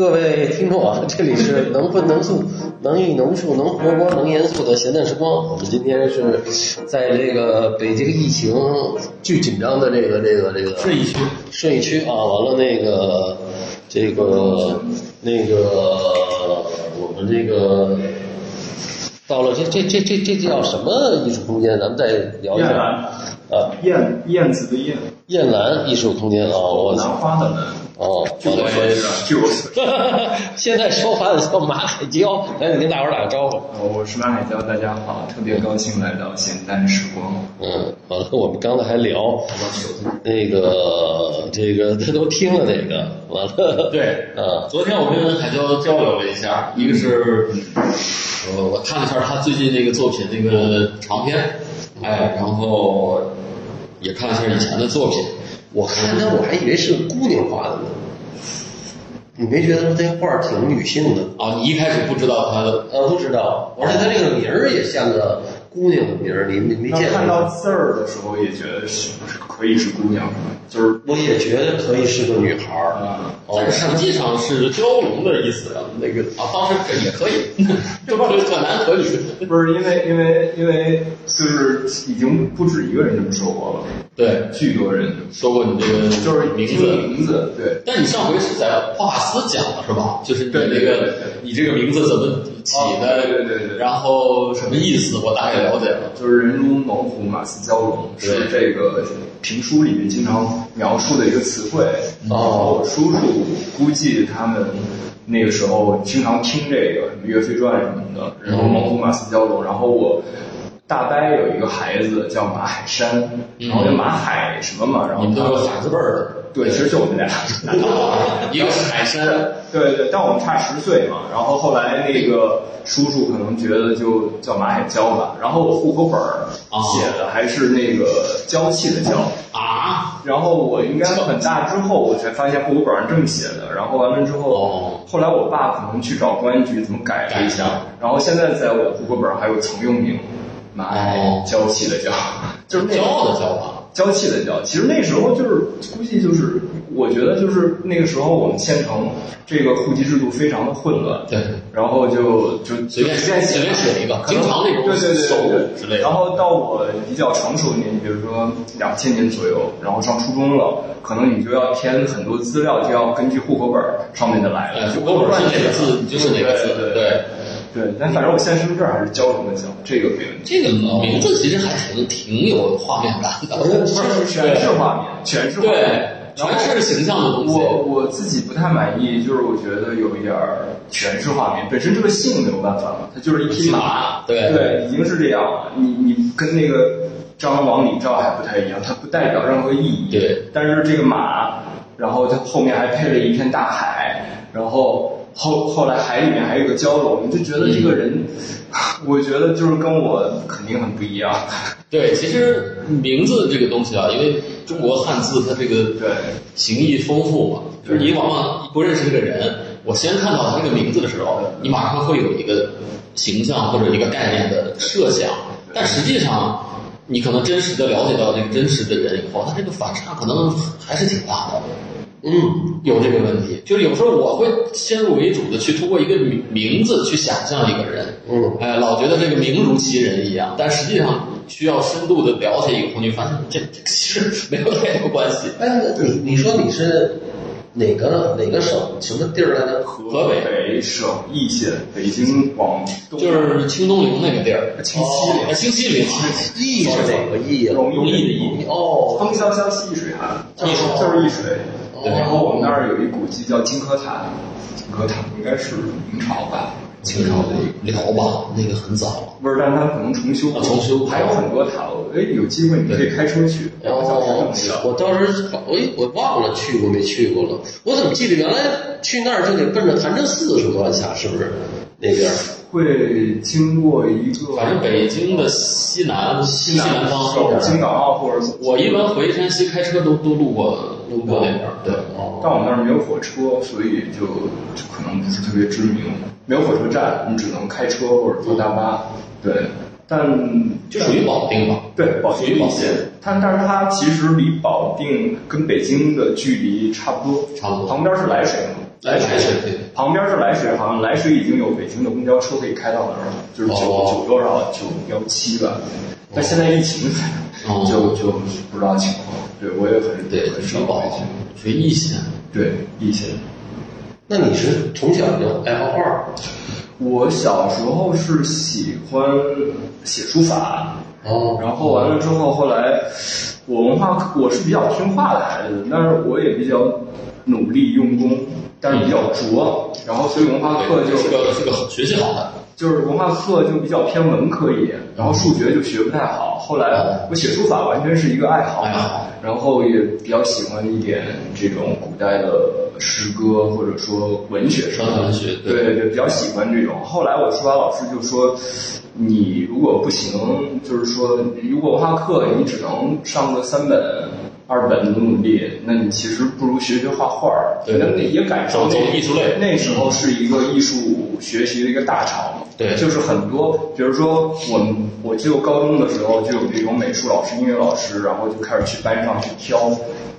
各位听众啊，这里是能荤能素、能艺能术、能活泼能严肃的闲淡时光。我们今天是在这个北京疫情巨紧张的这个这个这个顺义区，顺义区啊，完了那个这个那个我们这个到了这这这这这叫什么艺术空间？咱们再聊一下啊，燕燕子的燕，燕兰艺术空间啊，我兰花的兰。哦，据我所知啊，据我所知，现在说话的叫马海娇，赶紧跟大伙儿打个招呼。呃我是马海娇，大家好，特别高兴来到咸淡时光。嗯，完了，我们刚才还聊那个这个，他 都听了那个，完了，对，嗯，昨天我跟海娇交流了一下，一个是，呃，我看了一下他最近那个作品那个长篇，哎，然后也看了一下以前的作品，我看他我还以为是个姑娘画的呢，你没觉得这画儿挺女性的？啊，你一开始不知道他的，呃，不知道，而且他这个名儿也像个姑娘的名儿，你没没见过？看到字儿的时候，也觉得是不是可以是姑娘，就是我也觉得可以是个女孩儿。啊，哦但是实际上是蛟龙的意思啊，那个啊，当时这也可以，这不是可 男可女，不是因为因为因为就是已经不止一个人这么说过了，对，巨多人说过你这个就是名字。名字，对，但你上回是在画画斯讲了是吧？就是你那个你这个名字怎么起的？对对对然后什么意思？我大概了解了。就是人如猛虎，马似蛟龙，是这个评书里面经常描述的一个词汇。然后我叔叔估计他们那个时候经常听这个什么《岳飞传》什么的，人如猛虎，马似蛟龙。然后我大伯有一个孩子叫马海山，然后叫马海什么嘛，然后你们都他有海字辈儿的，对，其实就我们俩。一个是海参，对对，但我们差十岁嘛。然后后来那个叔叔可能觉得就叫马海娇吧。然后我户口本儿写的还是那个娇气的娇。啊，然后我应该很大之后，我才发现户口本上这么写的。然后完了之后，哦后来我爸可能去找公安局怎么改了一下。然后现在在我户口本上还有曾用名，马海哦娇气的娇，就是那个骄傲的骄吧？娇气的娇。其实那时候就是估计就是，我觉得就是那个时候我们县城这个户籍制度非常的混乱，对，然后就就随便随便写一个经常那种对对对之类的。然后到我比较成熟的年纪，比如说两千年左右，然后上初中了，可能你就要填很多资料，就要根据户口本上面的来哎，了，就户口本是哪个字，就是哪个字，对对。但反正我现在身份证还是交什么交，这个没问题。这个名字其实还挺挺有画面感的，全是画面，全是画面对，全是形象的东西。我我自己不太满意，就是我觉得有一点儿全是画面，本身这个姓没有办法嘛，它就是一匹马，对对，已经是这样了。你你跟那个张王李赵还不太一样，它不代表任何意义。对，但是这个马，然后它后面还配了一片大海，然后后后来海里面还有个蛟龙，你就觉得这个人，我觉得就是跟我肯定很不一样。对，其实名字这个东西啊，因为中国汉字它这个对。形意丰富嘛，就是你往往不认识这个人，我先看到他这个名字的时候，你马上会有一个形象或者一个概念的设想，但实际上你可能真实的了解到这个真实的人以后，他这个反差可能还是挺大的。嗯，有这个问题，就是有时候我会先入为主的去通过一个名名字去想象一个人，嗯。哎，老觉得这个名如其人一样，但实际上需要深度的了解以后，你会发现这这其实没有太多关系。哎，那你你说你是哪个哪个省什么地儿来着？河北北省易县，北京往东。就是清东陵那个地儿，清西陵。哎，清西陵，易是哪个义呀？容容易的易。哦，风萧萧兮易水寒，就是易水就是易水。对然后我们那儿有一古迹叫金科塔，金科塔应该是明朝吧，清朝的一个。辽吧，那个很早了。不是，但是它可能重修过，啊重修还有很多塔楼。哎，有机会你可以开车去，哦。我当时我我忘了去过没去过了，我怎么记得原来去那儿就得奔着潭柘寺是关下，是不是那边？会经过一个，反正北京的西南西南方京港澳或者我一般回山西开车都都路过路过那边儿，对。但我们那儿没有火车，所以就就可能不是特别知名。没有火车站，你只能开车或者坐大巴。对，但就属于保定吧。对保属于保定它但是它其实离保定跟北京的距离差不多，差不多旁边是涞水嘛。来来水对旁边是涞水，好像涞水已经有北京的公交车可以开到那儿了，就是九哦九多少九幺七吧。但现在疫情哦就就不知道情况。对我也很对，很少回去。水一线，对疫情。那你是从小就爱画画？我小时候是喜欢写书法，哦，然后完了之后，后来我文化课我是比较听话的孩子，但是我也比较努力用功，但是比较拙，然后所以文化课就是个是个学习好的，就是文化课就比较偏文科一点，然后数学就学不太好。后来我写书法完全是一个爱好，然后也比较喜欢一点这种古代的诗歌或者说文学什么的文学对对对，比较喜欢这种。后来我书法老师就说，你如果不行，就是说如果文化课你只能上个三本。二本努努力，那你其实不如学学画画儿。对那那也赶上那艺术类那时候是一个艺术学习的一个大潮嘛。对就是很多，比如说我们，我记得高中的时候就有那种美术老师、音乐老师，然后就开始去班上去挑。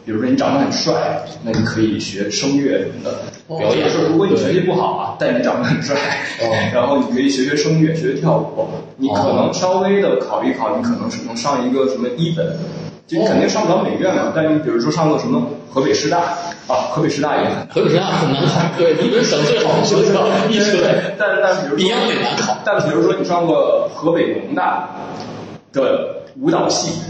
比如说你长得很帅，那你可以学声乐什么的。表演说如果你学习不好啊，但你长得很帅，哦然后你可以学学声乐，学学跳舞。你可能稍微的考一考，你可能是能上一个什么一本，就你肯定上不了美院嘛。但你比如说上个什么河北师大啊，河北师大也很难。河北师大很难考，对，你们省最好的学校，艺术类，但但比如说。但比如说你上过河北农大的舞蹈系，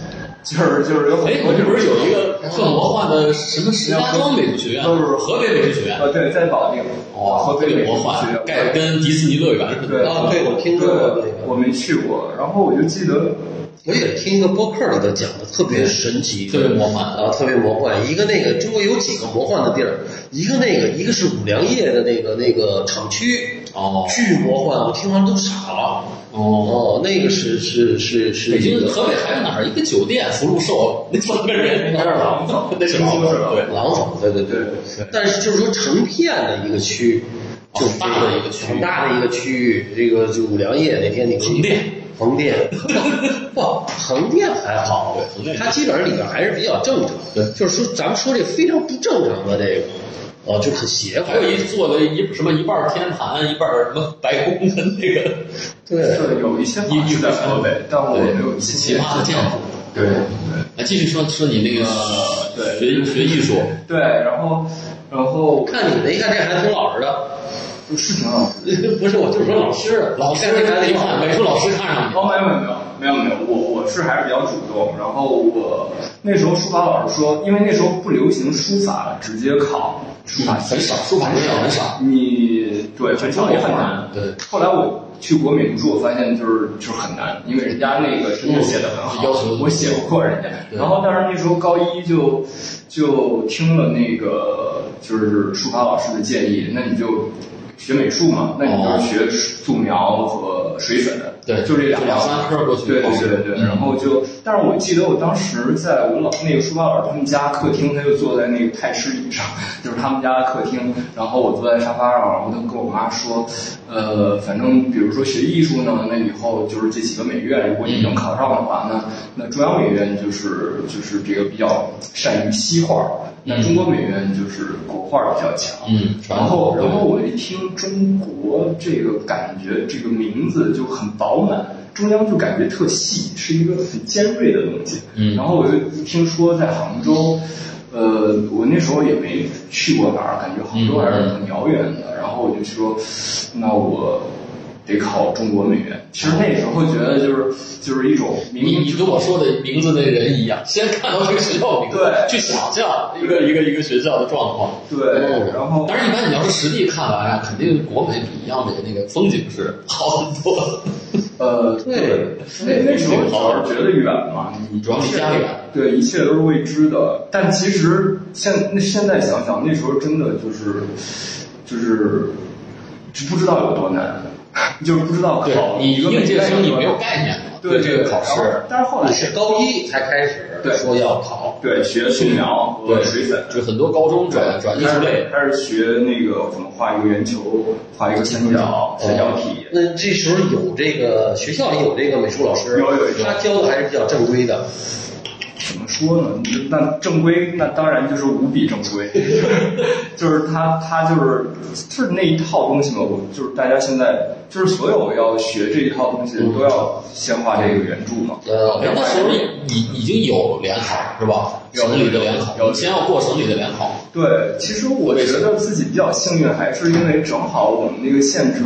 就是就是有很哎，多这不是有一个特魔幻的什么石家庄美术学院？都是河北美术学院。呃对，在保定哦，河北美术学，院盖跟迪士尼乐园似对的。啊对我听说过这个对，我没去过，然后我就记得我也听一个播客里头讲的特别神奇，特别魔幻啊，特别魔幻。一个那个中国有几个魔幻的地儿，一个那个一个是五粮液的那个那个厂区，哦巨魔幻，我听完都傻了。哦，哦，那个是是是是北京河北还有哪儿？一个酒店福禄寿，那三个人，那是廊坊那是廊坊，对。对对对对。但是就是说成片的一个区，就大的一个区域很大的一个区域。这个就五粮液那天你横店，横店，不，横店还好对横店，它基本上里边还是比较正常。对就是说咱们说这非常不正常的这个，哦，就很邪乎还。有一做的一什么一半天坛，一半什么白宫的那个，对，是有一些好像是在河北，但我没有奇亲眼葩的建筑。对对。来继续说说你那个呃对学学艺术，对，然后然后看你的，一看这孩子挺老实的。是挺好。不是，我就是说老师，老师看这孩子一挺好看美术老师看上你，哦，没有没有没有没有，我我是还是比较主动。然后我那时候书法老师说，因为那时候不流行书法直接考书法很少，书法很少很少。你对很少也很难。对，后来我去国美读书，我发现就是就是很难，因为人家那个真的写的很好，要求我写不过人家。然后但是那时候高一就就听了那个就是书法老师的建议，那你就。学美术嘛，那你就是学素描和水粉，对就这两两三科过去对对对对然后就，但是我记得我当时在我老那个书法老师他们家客厅，他就坐在那个太师椅上，就是他们家的客厅，然后我坐在沙发上，然后他跟我妈说，呃，反正比如说学艺术呢，那以后就是这几个美院，如果你能考上的话，那那中央美院就是就是这个比较善于西画，那中国美院就是国画比较强，嗯然后然后我一听中国这个感觉这个名字就很饱满。中央就感觉特细，是一个很尖锐的东西。嗯然后我就听说在杭州，呃，我那时候也没去过哪儿，感觉杭州还是很遥远的。然后我就说，那我得考中国美院。其实那时候觉得就是就是一种冥冥你你跟我说的名字那人一样，先看到这个学校名字，对去想象一个一个一个学校的状况。对，然后但是，一般你要是实地看完啊，肯定国美比央美那个风景是好很多。呃，对那那时候主要是觉得远嘛，你主要离家远，对，一切都是未知的。但其实现那现在想想，那时候真的就是就是就不知道有多难，就是不知道考你一个应届生你没有概念嘛？对这个考试，但是后来你是高一才开始对说要考，对学素描和水粉，就很多高中转转艺术类，开始学那个怎么画一个圆球，画一个三角三角体。那这时候有这个学校里有这个美术老师，有有有他教的还是比较正规的。怎么说呢？那正规那当然就是无比正规，就是他他就是就是那一套东西嘛，我就是大家现在就是所有要学这一套东西都要先画这个原著嘛。呃，那时候已已经有联考是吧？省里的联考，有先要过省里的联考。对，其实我觉得自己比较幸运，还是因为正好我们那个县城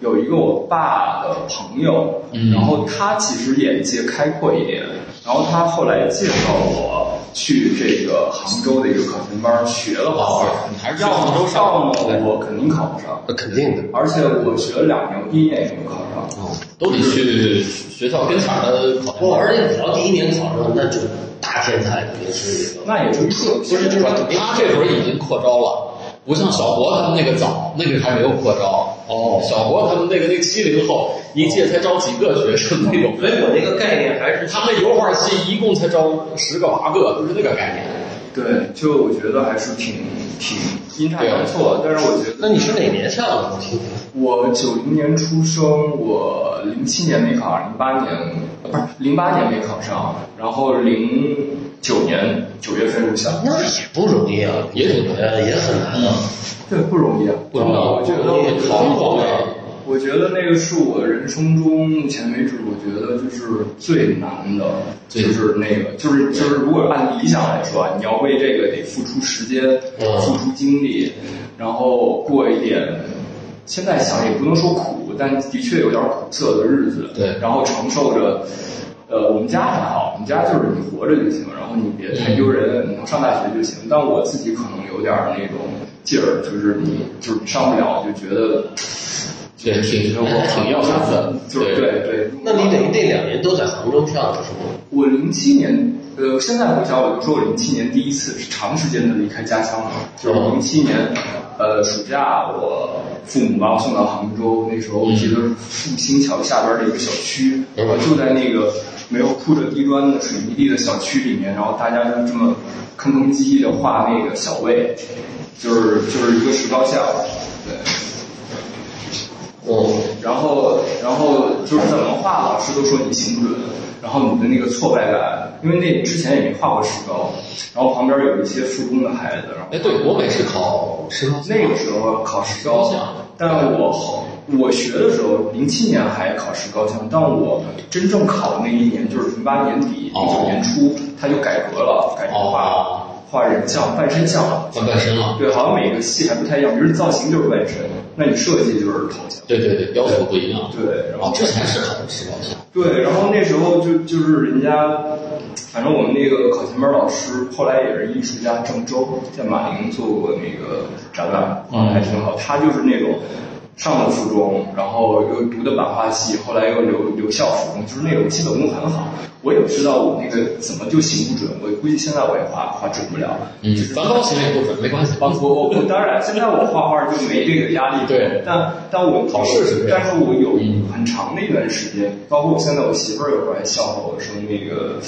有一个我爸的朋友，然后他其实眼界开阔一点，然后他后来介绍我去这个杭州的一个考前班学了画画，你还是去要杭上要么我肯定考不上，那肯定的。而且我学了两年，我第一年也没考上。哦，都得去学校跟前儿的考前。而且只要第一年考上，那就大天才肯定是一个。那也是，不是就是说他这会儿已经扩招了，不像小博他们那个早，那个还没有扩招。哦小博他们那个那个七零后，一届才招几个学生那种。所以我那个概念还是他们油画系一共才招十个八个，就是那个概念。对，就我觉得还是挺挺阴差阳错，但是我觉得那你是哪年上的？我九零年出生，我零七年没考上，零八年呃不是零八年没考上，然后零九年九月份入校。那也不容易啊，也挺容易呃也很难啊。对，不容易啊，不容易我觉得，我觉得好好我的我觉得那个是我人生中目前为止，我觉得就是最难的，就是那个，就是就是，如果按理想来说啊，你要为这个得付出时间，嗯付出精力，然后过一点，现在想也不能说苦，但的确有点苦涩的日子，对然后承受着。呃，我们家还好，我们家就是你活着就行，然后你别太丢人，你能上大学就行。但我自己可能有点那种劲儿，就是你就是你上不了，就觉得对，挺挺要啥子，就是对对。那你等于那两年都在杭州跳的是吗？我零七年，呃，现在回想我就说我零七年第一次是长时间的离开家乡嘛，就是零七年，呃，暑假我父母把我送到杭州，那时候我记得复兴桥下边的一个小区，然后就在那个没有铺着地砖的水泥地的小区里面，然后大家就这么吭吭唧唧的画那个小魏，就是就是一个石膏像，对。嗯，然后，然后就是怎么画，老师都说你行不准，然后你的那个挫败感，因为那之前也没画过石膏，然后旁边有一些附中的孩子，然后哎，对，国美是考石膏那个时候考石膏像但我后我学的时候，零七年还考石膏像，但我真正考的那一年就是零八年底、零九年初，他就改革了，改革画、哦画人像、半身像了。换半身了。对，好像每个戏还不太一样，比如造型就是半身，那你设计就是头像。对对对，要求不一样。对，然后哦，之前是考的石膏像。对，然后那时候就就是人家，反正我们那个考前班老师后来也是艺术家郑州，在马陵做过那个展览，画的还挺好。他就是那种上了初中，然后又读的版画系，后来又留留校附中，就是那种基本功很好。我也不知道我那个怎么就行不准，我估计现在我也画画准不了。嗯，梵高行也不准，没关系。我我我当然，现在我画画就没这个压力。对但但我考试是但是我有很长的一段时间，包括我现在我媳妇儿有时候还笑话我说那个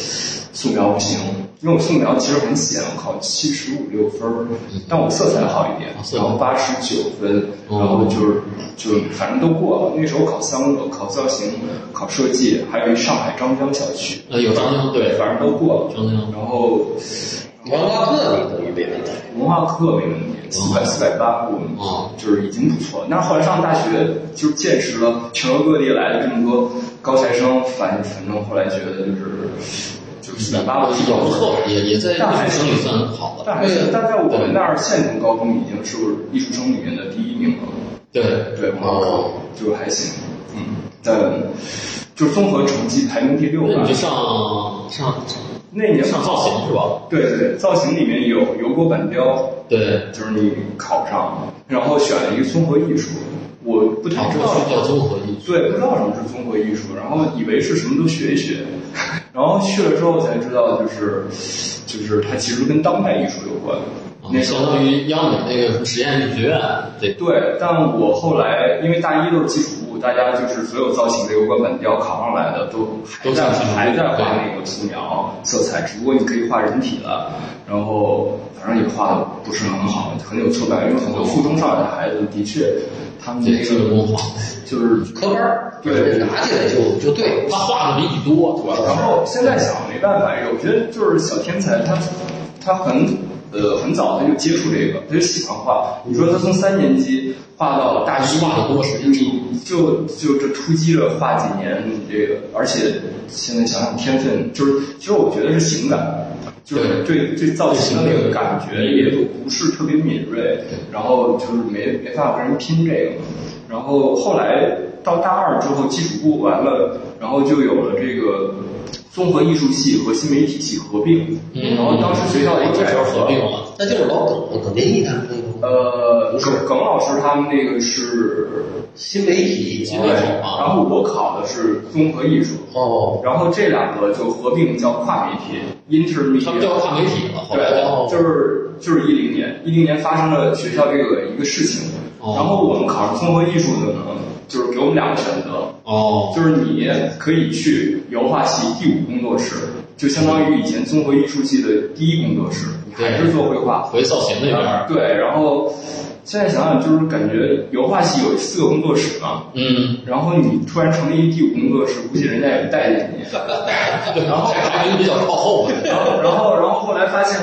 素描不行，因为我素描其实很险，我考七十五六分儿，但我色彩好一点，然后八十九分，哦然后就是就反正都过了。那时候考三个，考造型，考设计，还有一上海张江小区，呃，有张江对，反正都过了。张江然后文化课你等于没问题。文化课没问题，四百四百八，我们哦就是已经不错。但是后来上大学，就是见识了全国各地来的这么多高材生，反反正后来觉得就是就是四百八我也不错，也也在大学生里算好的。但还是但在我们那儿县城高中已经是艺术生里面的第一名了。对，对，文化课就还行，嗯，但就综合成绩排名第六吧那你就。上上那年上造型是吧？对对，造型里面有油锅板雕，对，就是你考上，然后选了一个综合艺术，我不知道什么叫综合艺术。对，不知道什么是综合艺术，然后以为是什么都学一学，然后去了之后才知道，就是就是它其实跟当代艺术有关。那相当于央美那个实验艺术学院，对，对，但我后来因为大一都是基础部，大家就是所有造型这个关本要考上来的都还在还在画那个素描色彩，只不过你可以画人体了，然后反正也画的不是很好，很有挫败感，因为很多附中上来的孩子的确他们这个工坊就是科班儿，对拿起来就就对，他画的比你多，主要是然后现在想没办法，我觉得就是小天才他他很呃很早他就接触这个，他就喜欢画。你说他从三年级画到大一，画得多时间长你就就这突击着画几年，你这个而且现在想想天分，就是其实我觉得是情感。就是对。对造型的那个感觉也都不是特别敏锐，然后就是没没办法跟人拼这个，然后后来到大二之后，基础部完了，然后就有了这个综合艺术系和新媒体系合并，嗯。然后当时学校也改革合并了，那就是老耿耿天一他们那个。呃，耿耿老师他们那个是新媒体，新媒体。啊然后我考的是综合艺术，哦，然后这两个就合并叫跨媒体 intermedia，他们叫跨媒体了，后来对，就是就是一零年，一零年发生了学校这个一个事情，哦。然后我们考上综合艺术的呢，就是给我们两个选择，哦，就是你可以去油画系第五工作室，就相当于以前综合艺术系的第一工作室，你还是做绘画，回造型那边儿，对，然后现在想想就是感觉油画系有四个工作室嘛，嗯，然后你突然成立一第五工作室，估计人家也不待见你。然后排名比较靠后。的，然后，然后，然后后来发现，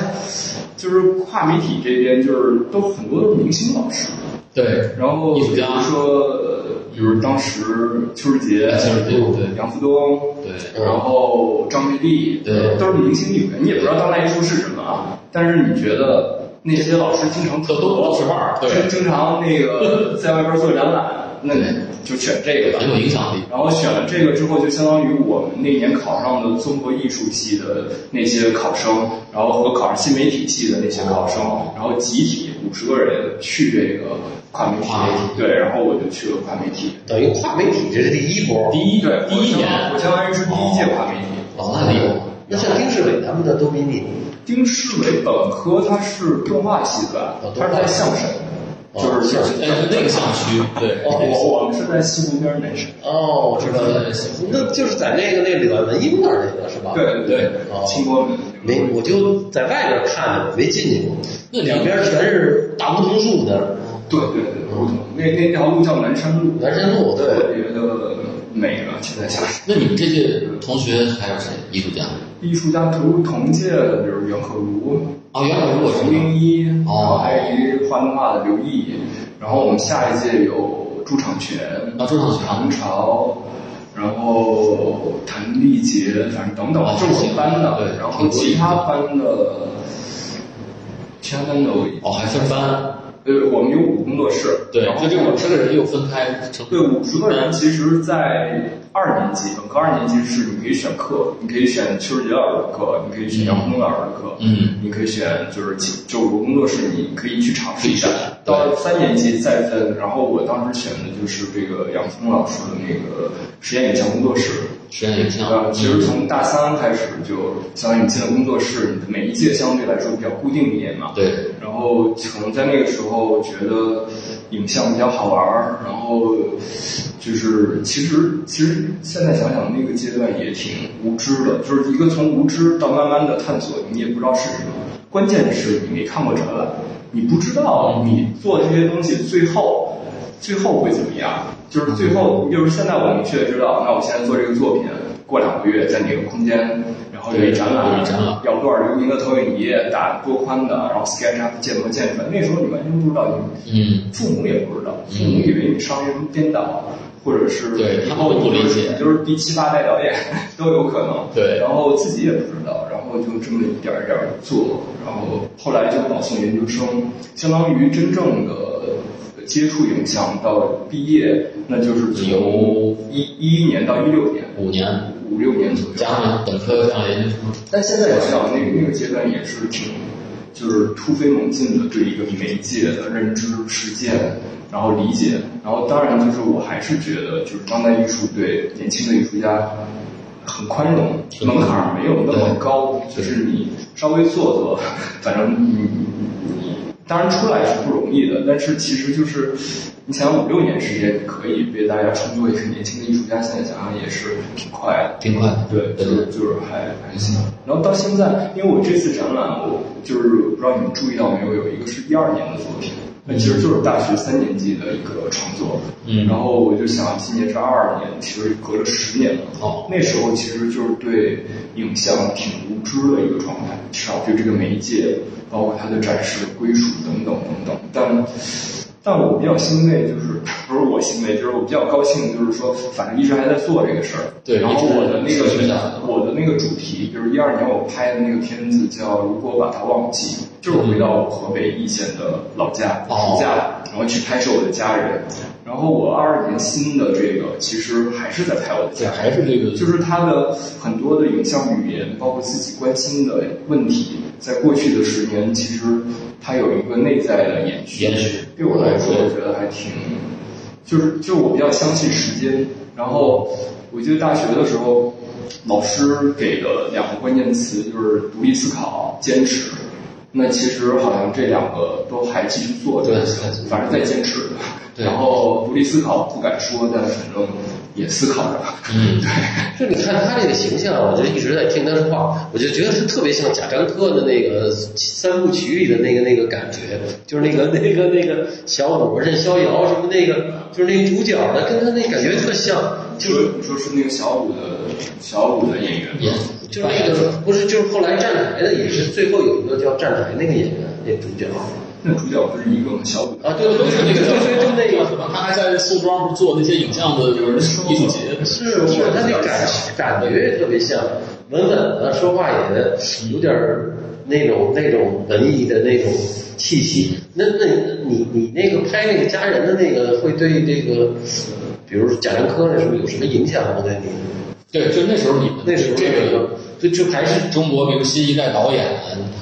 就是跨媒体这边就是都很多都是明星老师，对，然后比如说，呃比如当时邱世杰、邱志杰对。杨福东，对，然后张培丽，对都是明星艺术家，你也不知道当代艺术是什么啊，但是你觉得那些老师经常都都老师范儿对。经经常那个在外边做展览，那你就选这个吧很。有影响力。然后选了这个之后，就相当于我们那年考上的综合艺术系的那些考生，然后和考上新媒体系的那些考生，然后集体五十个人去这个跨媒体，对，然后我就去了跨媒体。等于跨媒体这是第一波。第一对，第一年，我相当于是第一届跨媒体。哦，那厉害，那像丁世伟他们的都比你丁世伟本科他是动画系的他是在相声，哦就是象神哎，那个校区，对，哦我我们是在西湖边那是。哦，我知道了，那就是在那个那里边文英那儿那个是吧？对对清波门。没，我就在外边看着，没进去过。那两边全是大梧桐树的，对对对，梧桐那那条路叫南山路，南山路特对。别的美了。现在想想，那你们这届同学还有谁？艺术家？艺术家同同届的，比如袁可如、哦，原来我知道，冯冰一，然哦后还有一个画动画的刘毅，然后我们下一届有朱长全、啊朱长泉唐朝。然后谭丽杰，反正等等哦，这是我们班的，对然后其他班的，其他班的我哦，还分班，对，我们有五个工作室，对，然后就这五十个人又分开成。对，五十个人，其实，在二年级，本科二年级是你可以选课，你可以选邱世杰老师的课，你可以选杨红老师的课，嗯，你可以选就是其就五个工作室，你可以去尝试一下。到三年级再分，然后我当时选的就是这个杨峰老师的那个实验影像工作室。实验影像呃，，其实从大三开始就相当于你进了工作室，你的每一届相对来说比较固定一点嘛。对，然后可能在那个时候觉得影像比较好玩儿，然后就是其实其实现在想想那个阶段也挺无知的，就是一个从无知到慢慢的探索，你也不知道是什么。关键是你没看过展览，你不知道你做这些东西最后最后会怎么样。就是最后，就是现在我明确知道，那我现在做这个作品，过两个月在哪个空间，然后有一展览，有一展览。要多少流明的投影仪，打多宽的，然后 SketchUp 建模建出来。那时候你完全不知道，你嗯，父母也不知道，父母以为你商业编导，或者是对他们不理解。就是第七八代导演 都有可能。对。然后自己也不知道，然后就这么一点儿一点儿做，然后后来就保送研究生，相当于真正的接触影像到毕业，那就是从一一一年到一六年，五年五六年左右。加上本科加上研究生，但现在我知道，那个那个阶段也是挺，就是突飞猛进的对一个媒介的认知、实践，然后理解，然后当然就是我还是觉得，就是当代艺术对年轻的艺术家很宽容，门槛没有那么高，就是你稍微做做，反正你你你当然出来是不容易的，但是其实就是你想五六年时间可以被大家称作一个年轻的艺术家，现在想想也是挺快的，挺快的。对，就是就是还还行。然后到现在，因为我这次展览，我就是不知道你们注意到没有，有一个是一二年的作品。那其实就是大学三年级的一个创作，嗯，然后我就想，今年是二二年，其实隔了十年了。哦，那时候其实就是对影像挺无知的一个状态，至少对这个媒介，包括它的展示归属等等等等。但，但我比较欣慰，就是不是我欣慰，就是我比较高兴，就是说，反正一直还在做这个事儿。对，然后我的那个我的那个主题，就是一二年我拍的那个片子叫《如果把它忘记》。就是回到我河北易县的老家暑假，然后去拍摄我的家人。然后我二二年新的这个其实还是在拍我的家，还是这个，就是他的很多的影像语言，包括自己关心的问题，在过去的十年，其实它有一个内在的延续。延续对我来说，我觉得还挺，就是就我比较相信时间。然后我记得大学的时候，老师给的两个关键词就是独立思考、坚持。那其实好像这两个都还继续做着，反正在坚持。然后独立思考不敢说，但反正也思考着。嗯，对。就你看他这个形象，我就一直在听他说话，我就觉得他特别像贾樟柯的那个三部曲里的那个那个感觉，就是那个那个那个小五任逍遥什么那个，就是那主角的，跟他那感觉特像。就是你说是那个小五的小五的演员吗？就是那个不是，就是后来站台的，也是最后有一个叫站台那个演员，那主角。那主角不是一个小五啊？对对对，那个对对就那个是吧？他还在宋庄不做那些影像的艺术节。是，是他那感感觉特别像，稳稳的，说话也有点那种那种文艺的那种气息。那那你你那个拍那个家人的那个，会对这个，比如贾樟柯那时候有什么影响吗？对你？对，就那时候你那时候这个，就就还是中国，比如新一代导演，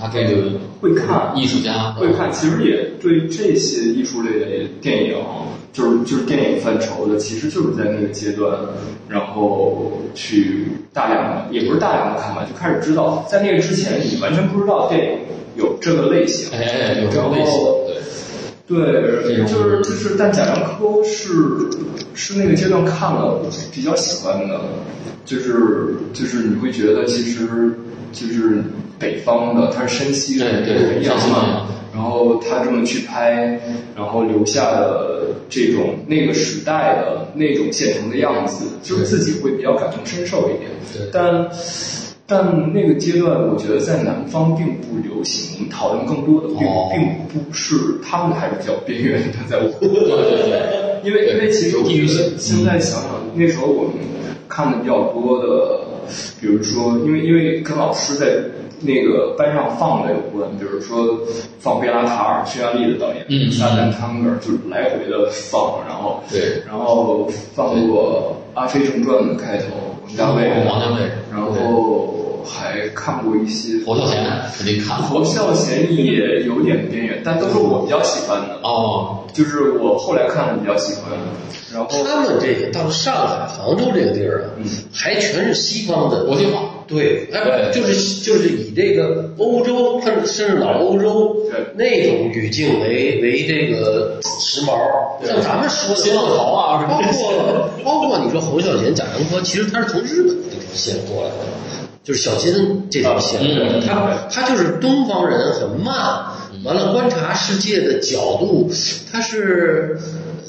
他这个会看艺术家，会看，其实也对这些艺术类的电影，就是就是电影范畴的，其实就是在那个阶段，然后去大量的，也不是大量的看吧，就开始知道，在那个之前你完全不知道电影有这个类型，哎，有这个类型，对，对，就是就是，但贾樟柯是是那个阶段看了比较喜欢的。就是就是你会觉得其实就是北方的，他是山西人，对阳嘛，然后他这么去拍，然后留下的这种那个时代的那种县城的样子，就是自己会比较感同身受一点。对，但但那个阶段，我觉得在南方并不流行。我们讨论更多的并并不是他们还是比较边缘的，在我 对对对，因为因为其实我觉得现在想想那时候我们。看的比较多的，比如说，因为因为跟老师在那个班上放的有关，比如说放贝拉塔尔、匈牙利的导演，嗯，萨丹汤格尔，就是来回的放，然后对，然后放过《阿飞正传》的开头，王家卫，王家卫，然后还看过一些侯孝贤，肯定看，侯孝贤也有点边缘，但都是我比较喜欢的。哦，就是我后来看的比较喜欢。然后他们这个到上海、杭州这个地儿啊，还全是西方的国际化，对，哎，就是就是以这个欧洲，甚至老欧洲那种语境为为这个时髦。像咱们说的新浪潮啊，包括包括你说侯孝贤、贾樟柯，其实他是从日本那条线过来的，就是小金这条线。他他就是东方人，很慢，完了观察世界的角度，他是。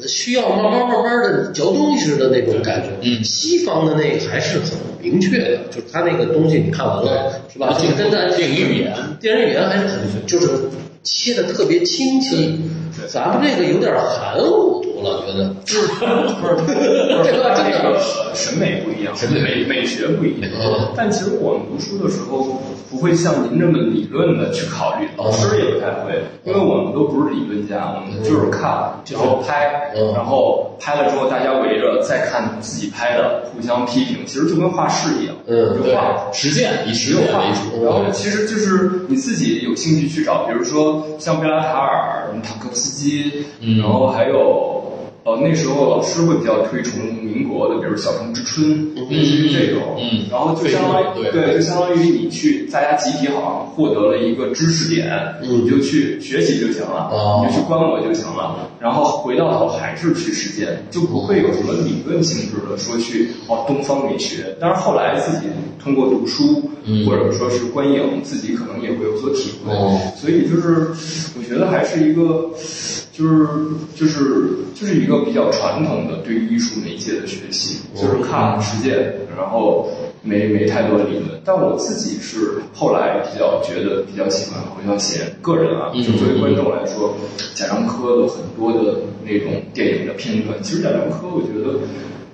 需要慢慢慢慢的嚼东西似的那种感觉。嗯，西方的那个还是很明确的，就是他那个东西你看完了是吧？电影语言，电影语言还是很就是切的特别清晰。咱们这个有点含糊。我老觉得就是不是这个这个审美不一样，审美美美学不一样。但其实我们读书的时候不会像您这么理论的去考虑，老师也不太会，因为我们都不是理论家，我们就是看，然后拍，然后拍了之后大家围着再看自己拍的，互相批评，其实就跟画室一样，嗯，就画实践以实践为主。然后其实就是你自己有兴趣去找，比如说像贝拉塔尔、塔科夫斯基，然后还有。哦，那时候老师会比较推崇民国的，比如《小城之春》类似于这种，嗯然后就相当于对对，就相当于你去大家集体好像获得了一个知识点，嗯你就去学习就行了，哦你就去观摩就行了，然后回到头还是去实践，就不会有什么理论性质的说去哦东方美学，但是后来自己通过读书、嗯或者说是观影，自己可能也会有所体会，哦所以就是我觉得还是一个。就是就是就是一个比较传统的对于艺术媒介的学习，就是看实践，然后没没太多理论。但我自己是后来比较觉得比较喜欢侯孝贤，个人啊，嗯就作为观众来说，贾樟柯的很多的那种电影的片段，其实贾樟柯，我觉得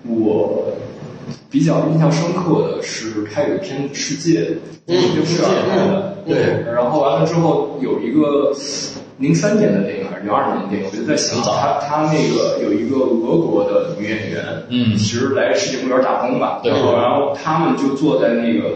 我。比较印象深刻的是，他有一篇《世界》，嗯世界对然后完了之后有一个零三年的电影还是零二年的电影，我就在想，他他那个有一个俄国的女演员，嗯其实来世界公园打工吧，对然后然后他们就坐在那个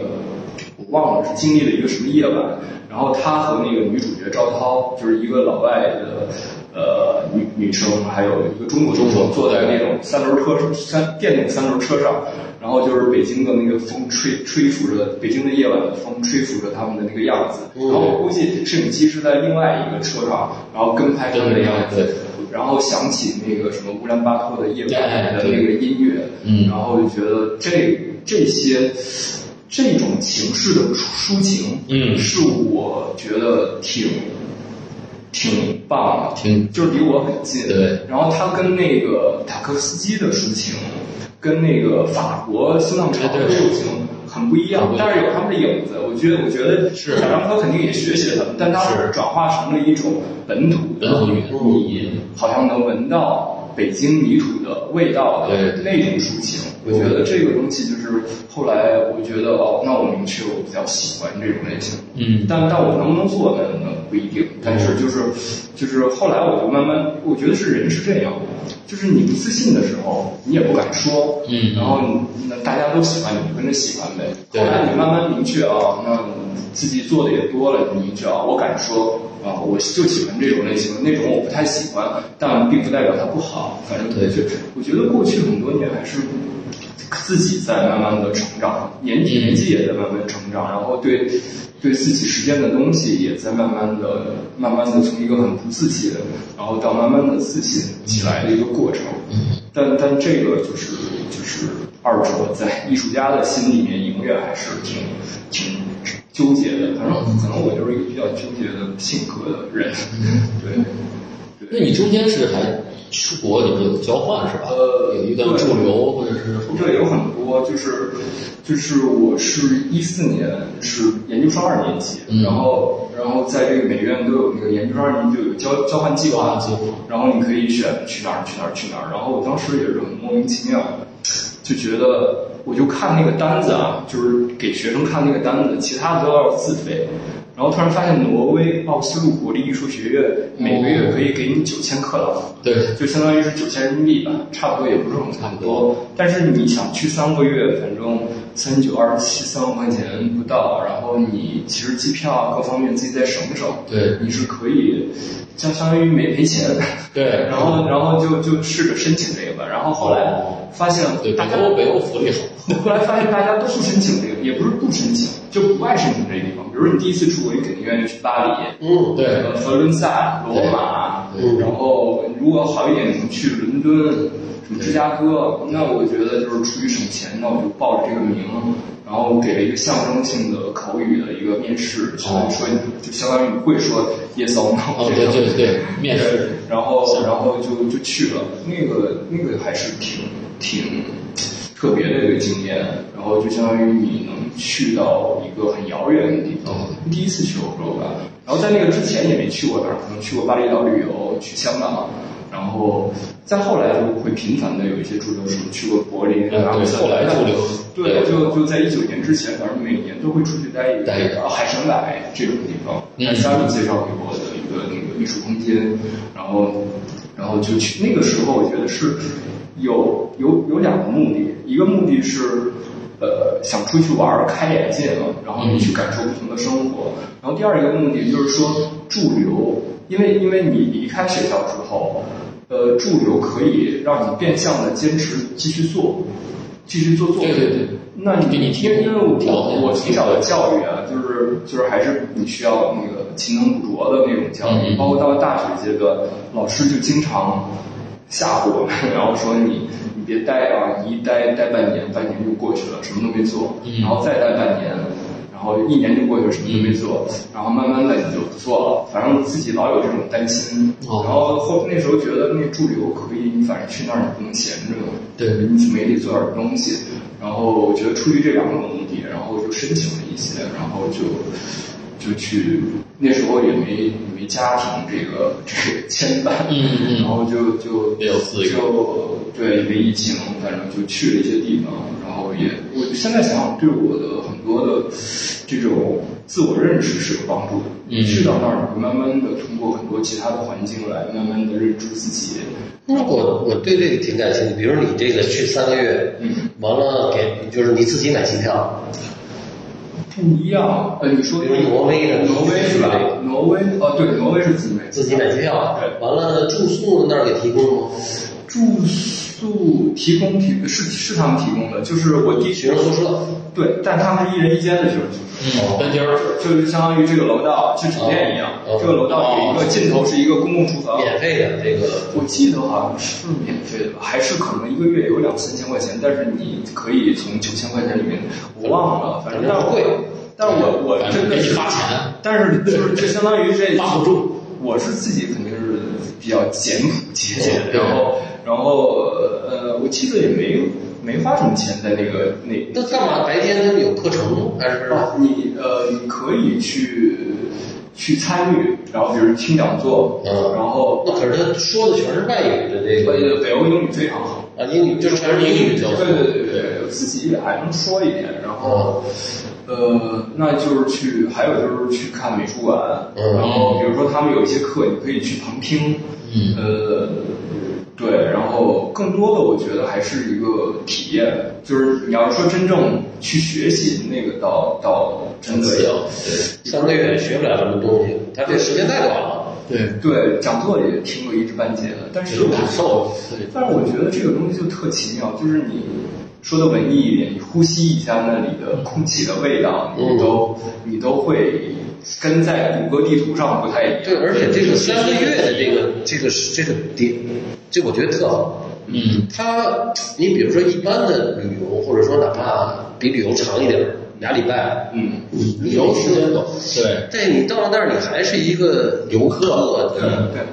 我忘了是经历了一个什么夜晚，然后他和那个女主角赵涛，就是一个老外的。呃，女女生还有一个中国坐在那种三轮车三电动三轮车上，然后就是北京的那个风吹吹拂着北京的夜晚的风吹拂着他们的那个样子，然后我估计摄影机是在另外一个车上，然后跟拍他们的样子，然后想起那个什么乌兰巴托的夜晚哎的那个音乐，嗯。然后就觉得这这些这种情绪的抒情，嗯。是我觉得挺挺棒的，挺就是离我很近。对，然后他跟那个塔科斯基的抒情，跟那个法国新浪潮的抒情很不一样但是有他们的影子。我觉得，我觉得是。贾樟柯肯定也学习了他们，但他是。转化成了一种本土的本土语言。你好像能闻到北京泥土的味道的那种抒情。我觉得这个东西就是后来我觉得哦，那我明确我比较喜欢这种类型。嗯但但我能不能做呢？那不一定。但是就是就是后来我就慢慢，我觉得是人是这样，就是你不自信的时候，你也不敢说，嗯然后那大家都喜欢，你就跟着喜欢呗。后来你慢慢明确啊，那自己做的也多了，你明确啊，我敢说啊，我就喜欢这种类型，那种我不太喜欢，但并不代表它不好。反正对就我觉得过去很多年还是自己在慢慢的成长，年年纪也在慢慢成长，然后对对自己实践的东西也在慢慢的、慢慢的从一个很不自信，然后到慢慢的自信起来的一个过程。但但这个就是就是二者在艺术家的心里面永远还是挺挺纠结的。反正可能我就是一个比较纠结的性格的人，对。那你中间是还出国，你们有交换是吧？呃有一段驻留或者是对，有很多，就是就是我是一四年是研究生二年级，嗯然后然后在这个美院都有那个研究生二年级就有交交换计划，交换计划然后你可以选去哪儿去哪儿去哪儿，然后我当时也是很莫名其妙的，就觉得我就看那个单子啊，就是给学生看那个单子，其他的都要自费。然后突然发现挪威奥斯陆国立艺术学院每个月可以给你九千克朗，对就相当于是九千人民币吧，差不多也不是很差不多。但是你想去三个月，反正三九二十七三万块钱不到，然后你其实机票啊各方面自己再省省，对你是可以相相当于没赔钱。对。然后然后就就试着申请这个吧，然后后来发现对大家北欧北欧福利好，后来发现大家都不申请这个，也不是不申请，就不爱申请这个地方。比如说你第一次出国，你肯定愿意去巴黎，嗯，对。呃，佛罗伦萨、罗马，对然后如果好一点，你去伦敦、什么芝加哥。那我觉得就是出于省钱，那我就报了这个名，然后给了一个象征性的口语的一个面试，所以说就相当于你会说 yes or no 哦这种。对对对，面试，然后然后就就去了，那个那个还是挺挺特别的一个经验，然后就相当于你能去到一个很遥远的地方，第一次去欧洲吧，然后在那个之前也没去过哪儿，可能去过巴厘岛旅游，去香港，然后再后来就会频繁的有一些驻留，什么去过柏林、嗯对阿姆斯特后来丹驻留对，就就在一九年之前，反正每年都会出去待一待一个啊海参崴这种地方，嗯。还家里介绍给我的一个那个艺术空间，然后然后就去那个时候，我觉得是有有有两个目的，一个目的是呃想出去玩儿开眼界嘛，然后你去感受不同的生活，然后第二一个目的就是说驻留。因为因为你离开学校之后，呃，驻留可以让你变相的坚持继续做，继续做作品。对对对。那你因为因为我我从小的教育啊，就是就是还是你需要那个勤能补拙的那种教育，嗯包括到了大学阶段，老师就经常吓唬我们，然后说你你别待啊，你一待待半年，半年就过去了，什么都没做，嗯然后再待半年。然后一年就过去了，什么都没做，然后慢慢的你就不做了，反正自己老有这种担心。哦然后后那时候觉得那驻留可以，你反正去那儿你不能闲着嘛，对你怎么也得做点东西。然后我觉得出于这两种目的，然后就申请了一些，然后就就去那时候也没没家庭这个这个牵绊，嗯嗯然后就就也有自由就对因为疫情，反正就去了一些地方，然后也我现在想想对我的很多的这种自我认识是有帮助的。嗯去到那儿，你会慢慢的通过很多其他的环境来慢慢的认出自己。那我我对这个挺感兴趣，比如你这个去三个月，嗯，完了给就是你自己买机票，不一样，呃，你说比如挪威的挪威是吧？挪威哦，对，挪威是自己买自己买机票对，完了住宿那儿给提供吗？住宿提供提是是他们提供的，就是我第一学生宿舍，对，但他们是一人一间的学生宿舍。嗯，单间。儿就是相当于这个楼道，就酒店一样，哦这个楼道有一个尽头是一个公共厨房，免费的这个，我记得好像是免费的吧，还是可能一个月有两三千块钱，但是你可以从九千块钱里面，我忘了，反正但是贵，但是我我真的是发钱，但是就是就相当于这发补助。我是自己肯定是比较简朴节俭，对。然后然后呃，我记得也没没花什么钱在那个那那干嘛？白天他们有课程吗？还是哦，你呃，你可以去去参与，然后比如听讲座，嗯然后那可是他说的全是外语的这个呃，北欧英语非常好，啊，英语就是全是英语教对。对对对，我自己也还能说一点，然后。呃，那就是去，还有就是去看美术馆，嗯然后比如说他们有一些课，你可以去旁听，嗯呃，对，然后更多的我觉得还是一个体验，就是你要是说真正去学习，那个倒倒真的自由，三个月学不了什么东西，它这时间太短了。对对，讲座也听过一知半解的，但是我感受，对，但是我觉得这个东西就特奇妙，就是你说的文艺一点，你呼吸一下那里的空气的味道，嗯你都你都会跟在谷歌地图上不太一样。对，而且这个三个月的这个这个这个点，这我觉得特好。嗯，它，你比如说一般的旅游，或者说哪怕比旅游长一点儿，俩礼拜，嗯，你旅游时间短，对，但你到了那儿，你还是一个游客，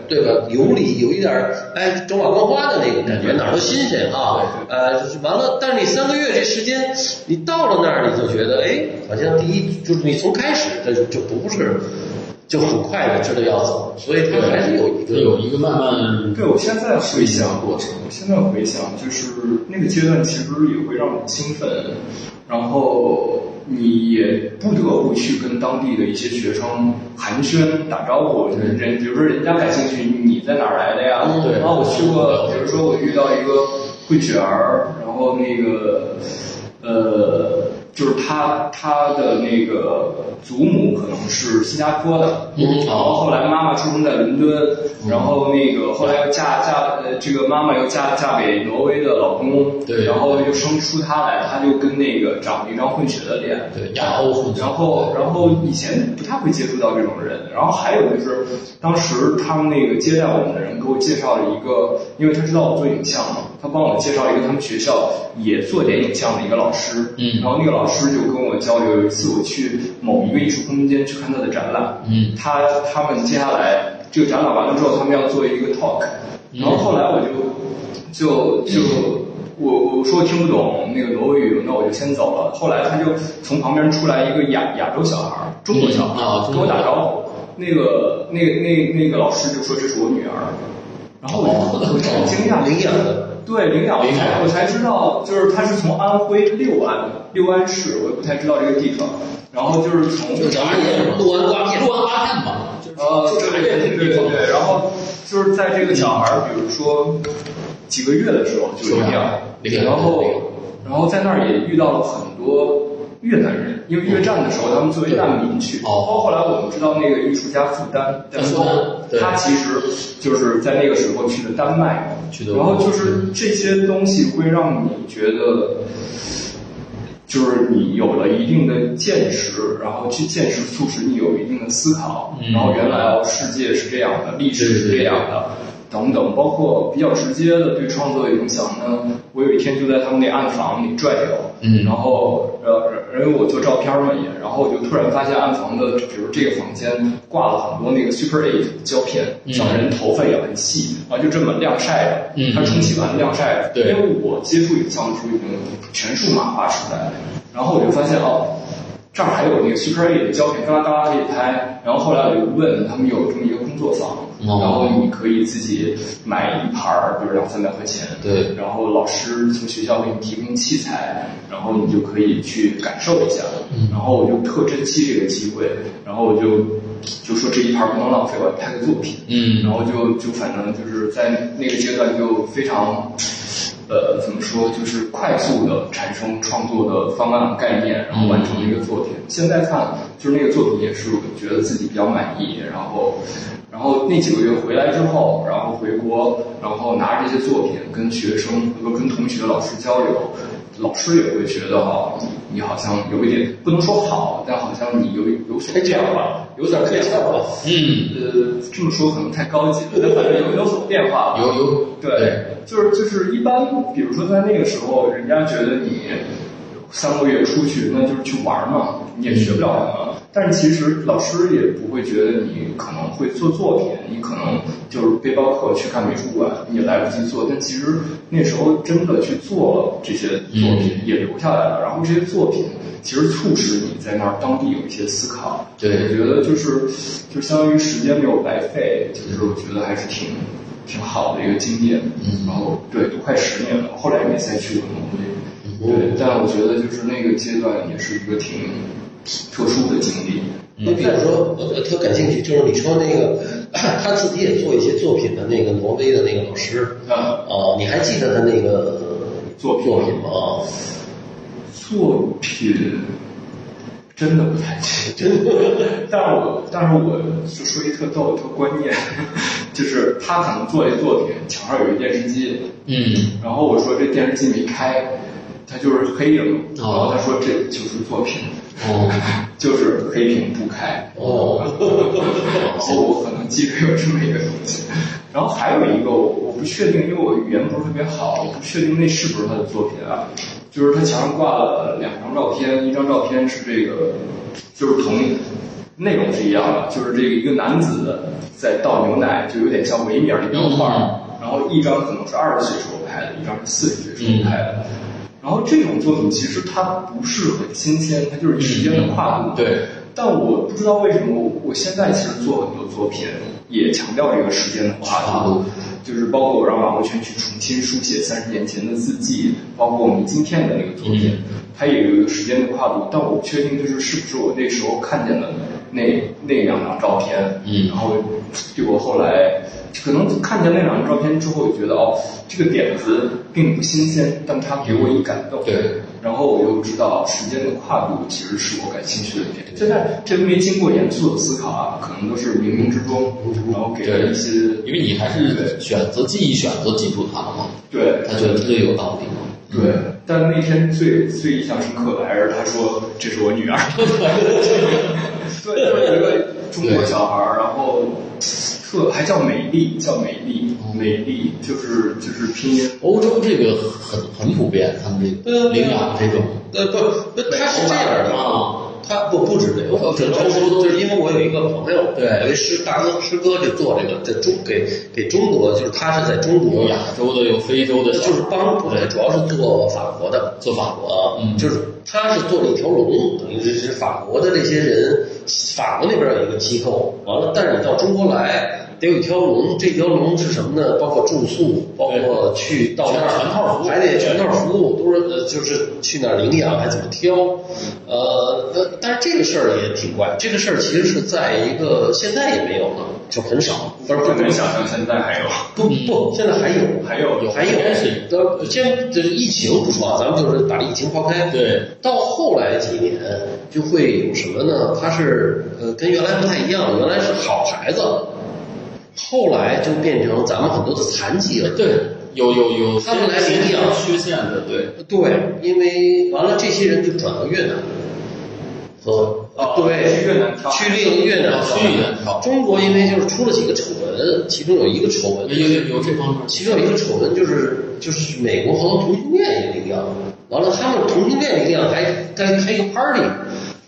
对对。吧？游里有一点儿哎走马观花的那个感觉，哪儿都新鲜啊。呃，就是完了，但是你三个月这时间，你到了那儿，你就觉得哎，好像第一就是你从开始这就不是就很快的知道要走，所以它还是有一个有一个慢慢对，我现在回想过程，我现在回想就是那个阶段，其实也会让我兴奋，然后你也不得不去跟当地的一些学生寒暄打招呼。人，比如说人家感兴趣，你在哪儿来的呀？嗯对然后我去过，比如说我遇到一个会卷儿，然后那个呃，就是他他的那个祖母可能是新加坡的，嗯然后后来妈妈出生在伦敦，然后那个后来又嫁嫁呃这个妈妈又嫁嫁给挪威的老公，对然后又生出他来，他就跟那个长了一张混血的脸，对亚欧混血然后然后以前不太会接触到这种人，然后还有就是当时他们那个接待我们的人给我介绍了一个，因为他知道我做影像嘛，他帮我介绍一个他们学校也做点影像的一个老师，嗯然后那个老师就跟我交流，有一次我去某一个艺术空间去看他的展览，嗯。他他们接下来这个展览完了之后，他们要做一个 talk，然后后来我就就就我我说听不懂那个挪威语，那我就先走了。后来他就从旁边出来一个亚亚洲小孩，中国小孩，跟我打招呼。那个那个那那个老师就说这是我女儿，然后我就我就很惊讶，领养的，对，领养，我才我才知道，就是他是从安徽六安六安市，我也不太知道这个地方。然后就是从就咱们录完刮片，录完发现嘛，就是呃，就对对对对对，然后就是在这个小孩，比如说几个月的时候就领养，领养然后然后在那儿也遇到了很多越南人，因为越战的时候他们作为难民去。哦。包括后来我们知道那个艺术家傅丹，傅丹，他其实就是在那个时候去的丹麦。去的。然后就是这些东西会让你觉得，就是你有了一定的见识，然后去见识促使你有一定的思考。嗯。然后原来哦，世界是这样的，历史是这样的。等等，包括比较直接的对创作的影响呢。我有一天就在他们那暗房里转悠，嗯，然后呃，因为我做照片嘛也，然后我就突然发现暗房的，比如这个房间挂了很多那个 Super Eight 胶片，像人头发也很细，啊，就这么晾晒着，嗯，它冲洗完晾晒着，对，因为我接触影像的时候已经全数码化时代，然后我就发现哦。这儿还有那个 Super 8的胶片，嘎啦嘎啦可以拍。然后后来我就问他们有这么一个工作坊，然后你可以自己买一盘儿，比如两三百块钱。对。然后老师从学校给你提供器材，然后你就可以去感受一下。嗯。然后我就特珍惜这个机会，然后我就就说这一盘不能浪费，我要拍个作品。嗯。然后就就反正就是在那个阶段就非常。呃，怎么说？就是快速的产生创作的方案概念，然后完成一个作品。现在看，就是那个作品也是觉得自己比较满意。然后，然后那几个月回来之后，然后回国，然后拿着这些作品跟学生呃跟同学、老师交流，老师也会觉得哈，你你好像有一点不能说好，但好像你有有所变化，有点变化。嗯，呃，这么说可能太高级了，但反正有有所变化。有有对。就是就是一般，比如说在那个时候，人家觉得你三个月出去，那就是去玩嘛，你也学不了什么。但是其实老师也不会觉得你可能会做作品，你可能就是背包客去看美术馆，你也来不及做。但其实那时候真的去做了这些作品，也留下来了。然后这些作品其实促使你在那儿当地有一些思考。对，我觉得就是就相当于时间没有白费，就是我觉得还是挺。挺好的一个经验，然后对，都快十年了，后来也没再去过挪威，对，但我觉得就是那个阶段也是一个挺特殊的经历。那比如说，我特感兴趣，就是你说那个 他自己也做一些作品的那个挪威的那个老师，啊，哦，你还记得他那个作作品吗？作品。真的不太记得，但是我但是我就说一特逗、特关键，就是他可能做一作品，墙上有一电视机，嗯，然后我说这电视机没开，它就是黑影，然后他说这就是作品，哦，就是黑屏不开，哦，然后我可能记得有这么一个东西，然后还有一个我我不确定，因为我语言不是特别好，我不确定那是不是他的作品啊。就是他墙上挂了两张照片，一张照片是这个，就是同内容是一样的，就是这个一个男子在倒牛奶，就有点像维米尔的标画。然后一张可能是二十岁时候拍的，一张是四十岁时候拍的。然后这种作品其实它不是很新鲜，它就是时间的跨度。对。但我不知道为什么，我现在其实做很多作品也强调这个时间的跨度。就是包括我让马国权去重新书写三十年前的字迹，包括我们今天的那个作品，它也有一个时间的跨度，但我不确定就是是不是我那时候看见的那那两张照片，嗯，然后对我后来可能看见那两张照片之后，觉得哦，这个点子并不新鲜，但它给我以感动，对，然后我又知道时间的跨度其实是我感兴趣的点，现在这没经过严肃的思考啊，可能都是冥冥之中，然后给了一些，因为你还是选择记忆选择记住它了嘛，对，他觉得这个有道理嘛，对，但那天最最印象深刻的还是他说这是我女儿，对，一个中国小孩然后特还叫美丽，叫美丽，美丽就是就是拼音。欧洲这个很很普遍，他们这个领养这种，呃不不，他是这样的啊。他不不止这个，整个欧洲都是因为我有一个朋友，对，有一师大哥师哥就做这个，在中给给中国，就是他是在中国，有亚洲的，有非洲的，就是帮助，主要是做法国的，做法国，嗯，就是他是做了一条龙，等于是法国的这些人，法国那边有一个机构，完了，但是你到中国来，得有一条龙，这条龙是什么呢？包括住宿，包括去到那儿全套服务。还得全套服务，都是呃就是去哪儿领养，还怎么挑，呃，呃但是这个事儿也挺怪，这个事儿其实是在一个现在也没有了，就很少，不是不能想象现在还有，不不，现在还有还有有还有。应该是，呃，先这疫情不说啊，咱们就是把疫情抛开，对，到后来几年就会有什么呢？它是呃跟原来不太一样，原来是好孩子，后来就变成咱们很多的残疾了。对，有有有他们来领养。缺陷的，对，对，因为完了这些人就转到越南和哦对去越南跳去另越南去越南跳中国因为就是出了几个丑闻，其中有一个丑闻有有有这方面，其中有一个丑闻就是就是美国好多同性恋也领养，完了他们同性恋领养还还开一个 party，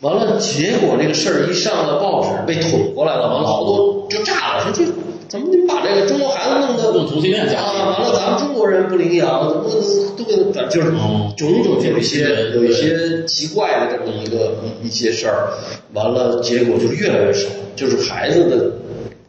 完了结果这个事儿一上了报纸被捅过来了，完了好多就炸了，说这怎么你把这个中国孩子弄得用同性恋家啊，完了咱们中国人不领养，怎么都给就是哦种种有一些有一些奇怪的这么一个一一些事儿，完了结果就是越来越少，就是孩子的。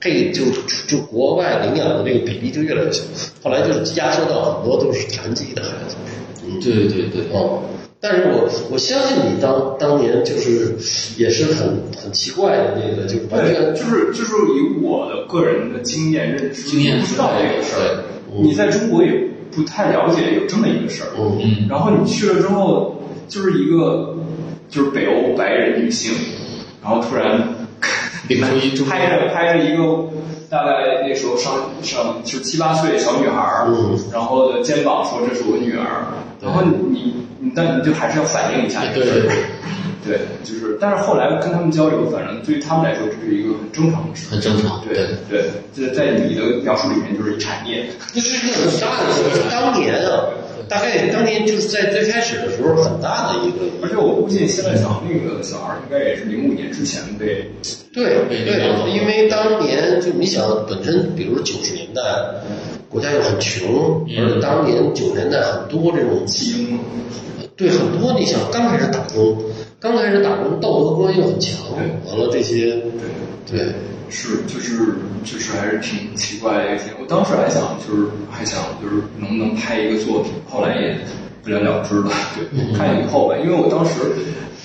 配就就国外领养的这个比例就越来越小，后来就是压缩到很多都是残疾的孩子。嗯，对对对，哦，但是我我相信你当当年就是也是很很奇怪的那个，就是完对，全就是就是以我的个人的经验认知，经验不知道这个事儿，你在中国也不太了解有这么一个事儿，然后你去了之后，就是一个就是北欧白人女性，然后突然领出一中拍着拍着一个大概那时候上上就七八岁小女孩儿，嗯然后的肩膀说这是我女儿，然后你你你但你就还是要反映一下这个事儿对对对。就是，但是后来跟他们交流，反正对于他们来说，这是一个很正常的事。很正常，对对，这在你的描述里面就是产业。这是一个很大的事儿。当年啊，大概当年就是在最开始的时候很大的一个，而且我估计现在想那个小孩儿应该也是零五年之前被，对对，因为当年就你想本身，比如九十年代，国家又很穷，嗯而且当年九十年代很多这种弃婴嘛，对很多你想刚开始打工，刚开始打工道德观又很强，对完了这些对，对。是就是就是还是挺奇怪的一个点。我当时还想就是还想就是能不能拍一个作品，后来也不了了之了。对，看以后吧，因为我当时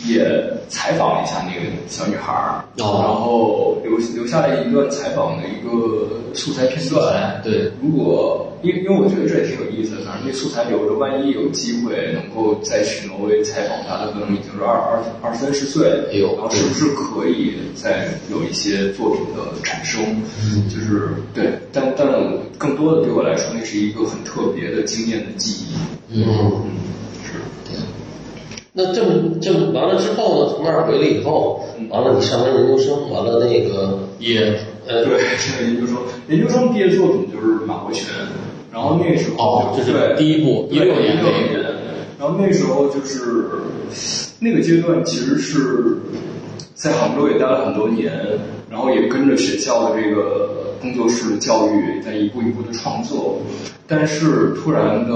也采访了一下那个小女孩儿，哦然后留留下了一段采访的一个素材片段。对，如果因为因为我觉得这也挺有意思的，反正那素材留着，万一有机会能够再去挪威采访她，她可能已经是二二二三十岁，然后是不是可以再有一些作品的产生？就是对，但但更多的对我来说，那是一个很特别的经验的记忆。嗯，嗯，是。那这么这么完了之后呢？从那儿回来以后，完了你上完研究生，完了那个也呃，对，这个研究生，研究生毕业作品就是马国权，然后那时候哦就是对第一部一六年16年，然后那时候就是那个阶段，其实是在杭州也待了很多年，然后也跟着学校的这个工作室的教育，在一步一步的创作，但是突然的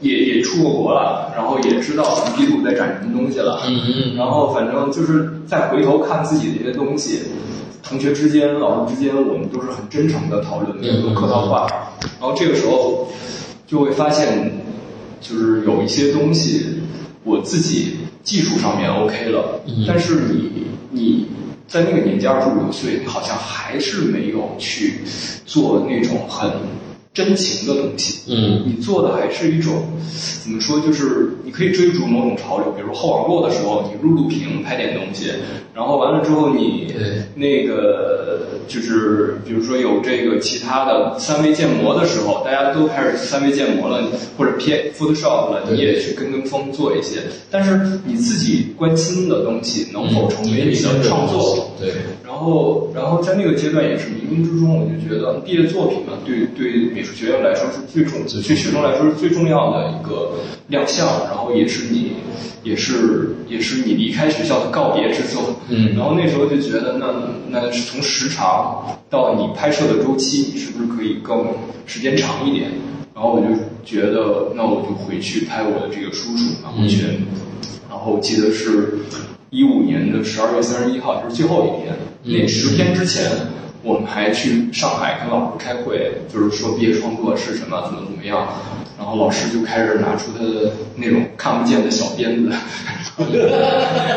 也也出过国了，然后也知道咱们 B 组在展什么东西了，嗯嗯然后反正就是再回头看自己的一些东西，同学之间、老师之间，我们都是很真诚的讨论，没有说客套话。然后这个时候就会发现，就是有一些东西我自己技术上面 OK 了，但是你你在那个年纪二十五六岁，你好像还是没有去做那种很真情的东西。嗯。你做的还是一种怎么说，就是你可以追逐某种潮流，比如后网络的时候，你录录屏拍点东西，然后完了之后你对。那个就是比如说有这个其他的三维建模的时候，大家都开始三维建模了，或者 P Photoshop 了，你也去跟跟风做一些，但是你自己关心的东西能否成为你的创作？对，然后，然后在那个阶段也是冥冥之中，我就觉得毕业作品嘛，对对美术学院来说是最重，对学生来说是最重要的一个亮相，然后也是你，也是也是你离开学校的告别之作。嗯然后那时候就觉得，那那是从时长到你拍摄的周期，你是不是可以更时间长一点？然后我就觉得，那我就回去拍我的这个叔叔马国权。然后我记得是一五年的十二月三十一号，就是最后一天。那十天之前，我们还去上海跟老师开会，就是说毕业创作是什么，怎么怎么样。然后老师就开始拿出他的那种看不见的小鞭子，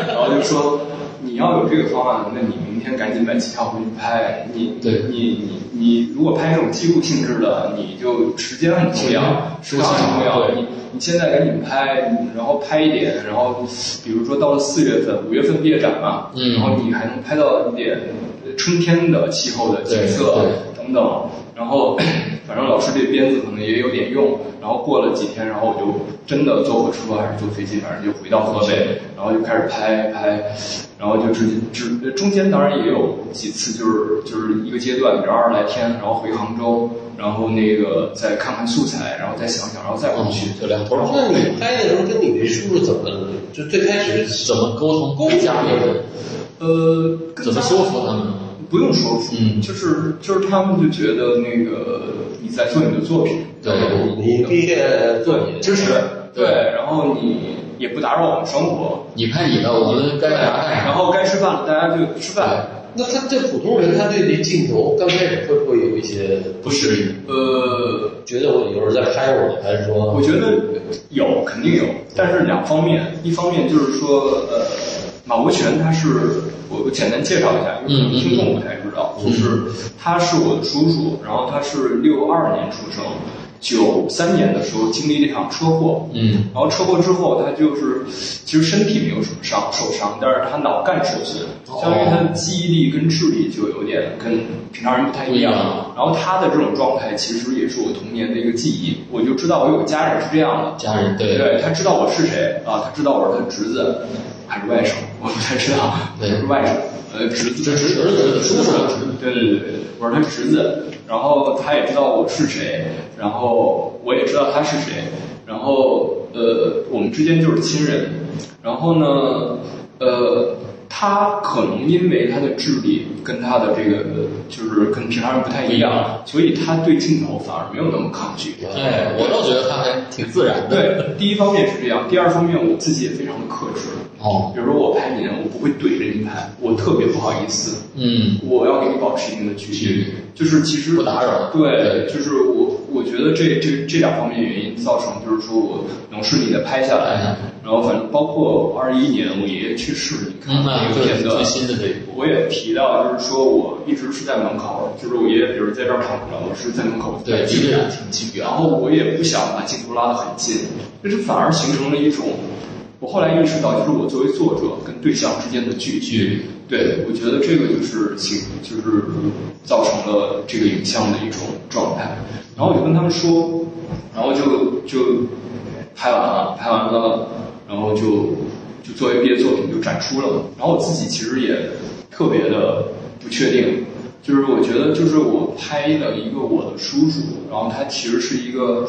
然后就说你要有这个方案，那你明天赶紧买机票回去拍。你对你你你如果拍这种记录性质的，你就时间很重要，时长很重要。对你你现在赶紧拍，然后拍一点，然后比如说到了四月份、五月份毕业展嘛，嗯然后你还能拍到一点春天的气候的景色对等等。然后 反正老师这鞭子可能也有点用，然后过了几天，然后我就真的坐火车还是坐飞机，反正就回到河北，然后就开始拍拍，然后就直接只中间当然也有几次就是就是一个阶段，比如二十来天，然后回杭州，然后那个再看看素材，然后再想想，然后再回去。就两头跑。那你拍的时候跟你那叔叔怎么就最开始怎么沟通？沟家里人呃，怎么家说服他们？不用说服，嗯就是就是他们就觉得那个你在做你的作品，对你毕业做你的支持，对对，然后你也不打扰我们生活，你拍你的，我们该干啥干啥。然后该吃饭了大家就吃饭，那他这普通人，他对这镜头刚开始会不会有一些不适应。呃，觉得我有人在拍我，还是说我觉得有肯定有，但是两方面，一方面就是说，呃，马国权他是我我简单介绍一下，因为可能听众不太知道，就是他是我的叔叔，然后他是六二年出生，九三年的时候经历了一场车祸，嗯。然后车祸之后，他就是其实身体没有什么伤受伤，但是他脑干受损，相当于他的记忆力跟智力就有点跟平常人不太一样。然后他的这种状态其实也是我童年的一个记忆，我就知道我有个家人是这样的，家人对。对他知道我是谁啊，他知道我是他侄子还是外甥，我不太知道，对。是外甥，呃，侄子，侄侄子叔叔对对对对，我是他侄子，然后他也知道我是谁，然后我也知道他是谁，然后呃，我们之间就是亲人，然后呢，呃，他可能因为他的智力跟他的这个就是跟平常人不太一样，所以他对镜头反而没有那么抗拒。对，我倒觉得他还挺自然的。对，第一方面是这样，第二方面我自己也非常的克制。哦，比如说我拍您，我不会怼着您拍，我特别不好意思，嗯，我要给你保持一定的距离。距离，就是其实不打扰。对，就是我我觉得这这这两方面原因造成，就是说我能顺利的拍下来，然后反正包括二一年我爷爷去世，你看嗯，那个片段最，新的这一部。我也提到，就是说我一直是在门口，就是我爷爷比如在这儿躺着，我是在门口对，离得挺近然后我也不想把镜头拉得很近，就是反而形成了一种，我后来意识到，就是我作为作者跟对象之间的。距离。对，我觉得这个就是形，就是造成了这个影像的一种状态。然后我就跟他们说，然后就就拍完了，拍完了，然后就就作为毕业作品就展出了。然后我自己其实也特别的不确定，就是我觉得就是我拍了一个我的叔叔，然后他其实是一个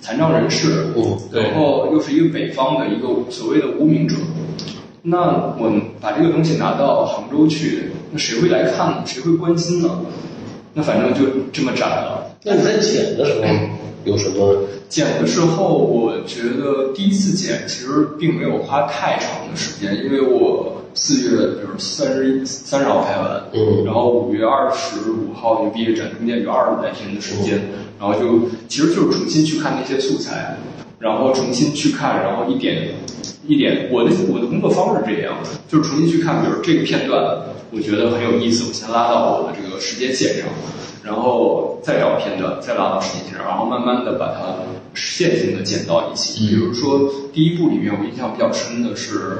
残障人士，嗯对然后又是一个北方的一个所谓的无名者。那我把这个东西拿到杭州去，那谁会来看呢？谁会关心呢？那反正就这么展了。那你在剪的时候有什么？剪的时候，我觉得第一次剪其实并没有花太长的时间，因为我四月比如三十三十号拍完，嗯然后五月二十五号就毕业展，中间有二十来天的时间，然后就其实就是重新去看那些素材，然后重新去看，然后一点一点，我的我的工作方式是这样，就是重新去看，比如这个片段，我觉得很有意思，我先拉到我的这个时间线上，然后再找片段，再拉到时间线上，然后慢慢的把它线性的剪到一起。比如说第一部里面，我印象比较深的是。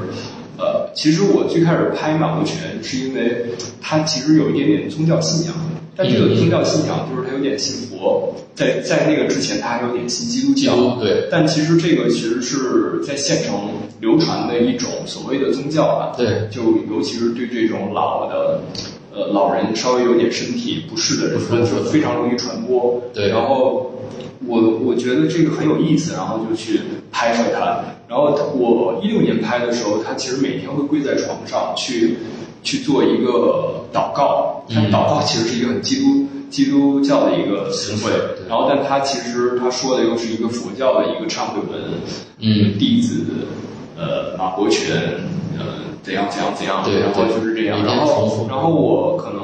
呃，其实我最开始拍马国权，是因为他其实有一点点宗教信仰，但这个宗教信仰就是他有点信佛，在在那个之前他还有点信基督教，对但其实这个其实是在县城流传的一种所谓的宗教吧，对就尤其是对这种老的。呃，老人稍微有点身体不适的人，非常容易传播。对然后我我觉得这个很有意思，然后就去拍摄它。然后我一六年拍的时候，他其实每天会跪在床上去去做一个祷告。他嗯祷告其实是一个很基督基督教的一个词汇对，然后但他其实他说的又是一个佛教的一个忏悔文。嗯弟子呃马伯权呃怎样怎样怎样，对然后就是这样。然后然后我可能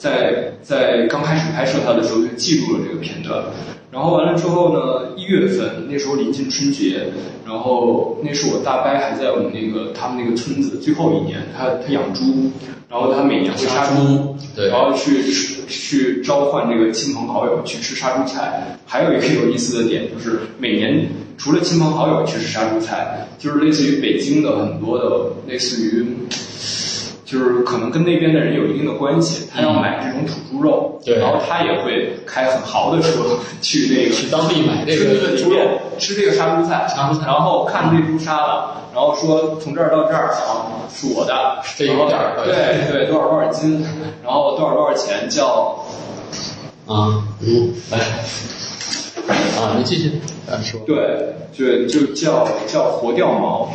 在在刚开始拍摄它的时候就记录了这个片段。然后完了之后呢，一月份那时候临近春节，然后那是我大伯还在我们那个他们那个村子最后一年，他他养猪，然后他每年会杀猪，对然后去去召唤这个亲朋好友去吃杀猪菜。还有一个有意思的点就是每年除了亲朋好友去吃杀猪菜，就是类似于北京的很多的类似于。就是可能跟那边的人有一定的关系，他要买这种土猪肉，对。然后他也会开很豪的车去那个 去当地买这村个猪肉。吃这个杀猪菜，杀猪菜。然后看这猪杀了，然后说从这儿到这儿啊是我的，这有点儿对对多少多少斤，然后多少多少钱叫啊，嗯，来，啊，你继续，啊，说，对就就叫叫活掉毛，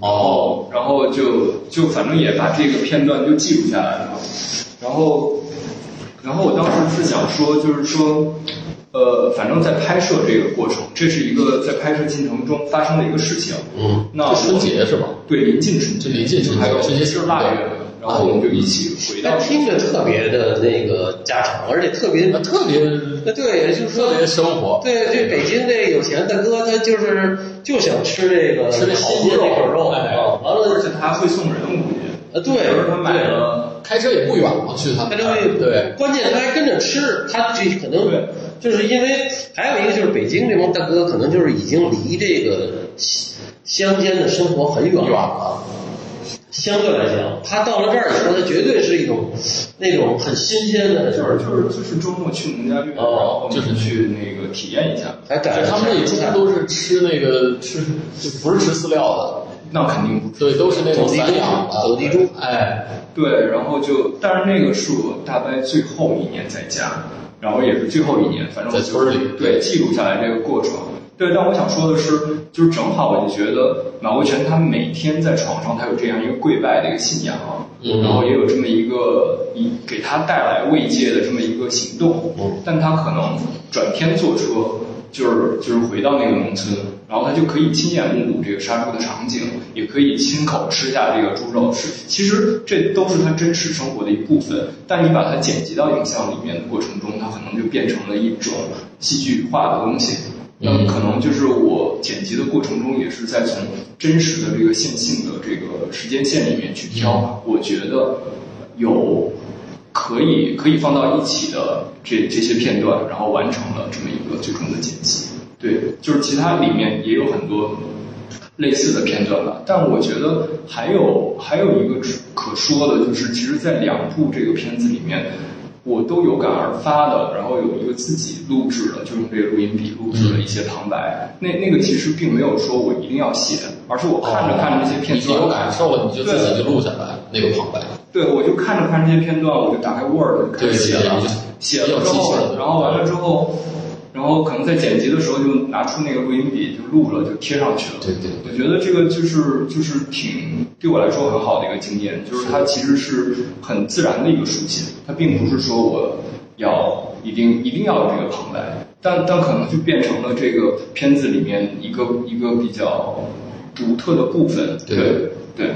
哦，然后就就反正也把这个片段就记录下来了，然后然后我当时是想说，就是说，呃，反正在拍摄这个过程，这是一个在拍摄进程中发生的一个事情。嗯，那这春节是吧？对，临近春节，这临近春节还有春节是腊月，然后我们就一起回到但听着特别的那个家常，而且特别啊，特别那对，也就是说特别生活，对，这北京这有钱大哥，他就是就想吃这个吃这好新鲜肉这口肉完了而且他还会送人，我估计。呃对他买了，开车也不远嘛，去他们那儿他就会对，关键他还跟着吃，他这可能就是因为还有一个就是北京这帮大哥可能就是已经离这个乡间的生活很远远了。相对来讲，他到了这儿以后，他绝对是一种那种很新鲜的，就是就是就是周末去农家乐，然哦后就是去那个体验一下。哎，感觉他们那猪都是吃那个吃，就不是吃饲料的，那肯定不对，都是那种散养的走地猪哎，对，然后就，但是那个是我大概最后一年在家，然后也是最后一年，反正我就在村里对记录下来这个过程。对，但我想说的是，就是正好我就觉得马国权他每天在床上他有这样一个跪拜的一个信仰，嗯然后也有这么一个一给他带来慰藉的这么一个行动，嗯但他可能转天坐车就是就是回到那个农村，然后他就可以亲眼目睹这个杀猪的场景，也可以亲口吃下这个猪肉。是，其实这都是他真实生活的一部分。但你把它剪辑到影像里面的过程中，它可能就变成了一种戏剧化的东西。那嗯可能就是我剪辑的过程中，也是在从真实的这个线性的这个时间线里面去挑，我觉得有可以可以放到一起的这这些片段，然后完成了这么一个最终的剪辑。对，就是其他里面也有很多类似的片段吧，但我觉得我都有感而发的，然后有一个自己录制的，就用这个录音笔录制了一些旁白。那那个其实并没有说我一定要写，而是我看着看着那些片段你有，感受了，你就自己就录下来那个旁白。对，我就看着看着这些片段，我就打开 Word 就开始写了写了之后，然后完了之后，然后可能在剪辑的时候就拿出那个录音笔就录了，就贴上去了。对对我觉得这个就是就是挺对我来说很好的一个经验，就是它其实是很自然的一个属性，它并不是说我要一定一定要有这个旁白，但但可能就变成了这个片子里面一个一个比较独特的部分。对对对，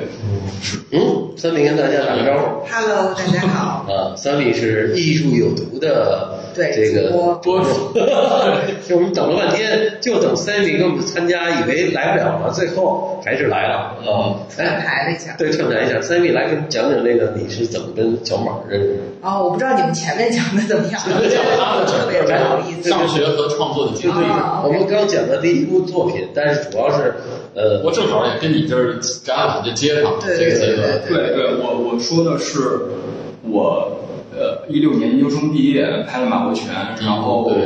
嗯，三米跟大家打个招呼。Hello，大家好。啊，三米是艺术有毒的这个主播播主，就我们等了半天，就等三米跟我们参加，以为来不了了，最后还是来了啊！串台了一下。对，串台一下，三米来给我们讲讲那个你是怎么跟小马认识的？哦，我不知道你们前面讲的怎么样，特别不好意思。上学和创作的经历。啊我们刚讲的第一部作品，但是主要是呃，我正好也跟你这儿展览就接上对这个阶对段。对对，我我说的是我呃一六年研究生毕业拍了马国权，然后对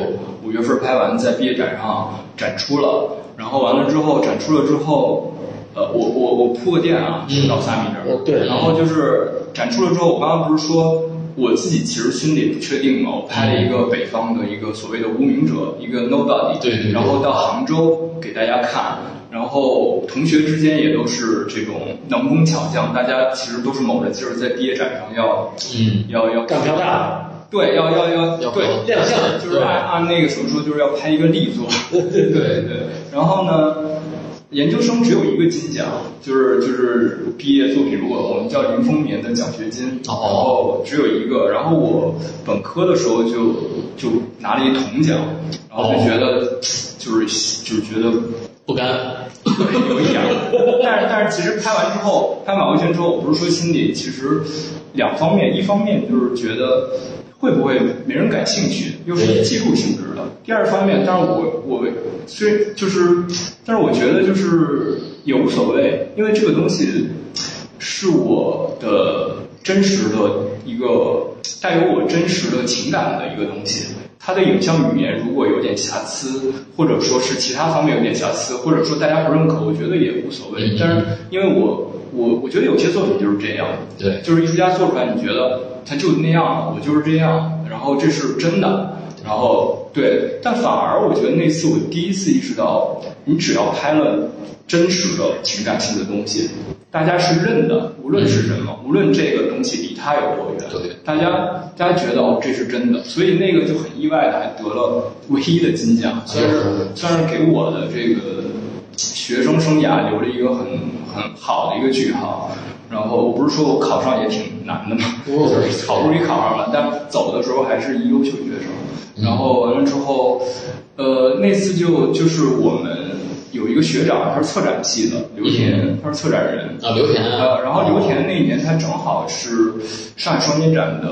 五月份拍完，在毕业展上展出了，然后完了之后展出了之后，呃我我我铺个垫啊，嗯到三米这儿，呃对然后就是展出了之后，我刚刚不是说。我自己其实心里不确定嘛，我拍了一个北方的一个所谓的无名者，一个 nobody，对对对然后到杭州给大家看，然后同学之间也都是这种能工巧匠，大家其实都是卯着劲儿在毕业展上要，嗯要要干票大，对，要要要要对搞亮相就是按按那个什么说，就是要拍一个力作，对对。然后呢，研究生只有一个金奖，就是就是毕业作品，如果我们叫林风眠的奖学金，然后只有一个。然后我本科的时候就就拿了一铜奖，然后就觉得就是就是觉得不甘，有一点。但是但是其实拍完之后，拍马国轩之后，我不是说心里其实两方面，一方面就是觉得。会不会没人感兴趣？又是技术性质的。第二方面，但是我我虽就是，但是我觉得就是也无所谓，因为这个东西是我的真实的一个带有我真实的情感的一个东西。它的影像语言如果有点瑕疵，或者说是其他方面有点瑕疵，或者说大家不认可，我觉得也无所谓。但是因为我我我觉得有些作品就是这样，对，就是艺术家做出来，你觉得。他就那样，我就是这样，然后这是真的，然后对，但反而我觉得那次我第一次意识到，你只要拍了真实的情感性的东西，大家是认的，无论是什么，无论这个东西离他有多远，对，大家大家觉得哦这是真的，所以那个就很意外的还得了唯一的金奖，算是算是给我的这个学生生涯留了一个很很好的一个句号。然后我不是说我考上也挺难的嘛，就是好不容易考上了，但走的时候还是一优秀学生。然后完了之后，呃，那次就就是我们有一个学长，他是策展系的，刘田，他是策展人。啊，刘田。呃，然后刘田那一年他正好是上海双年展的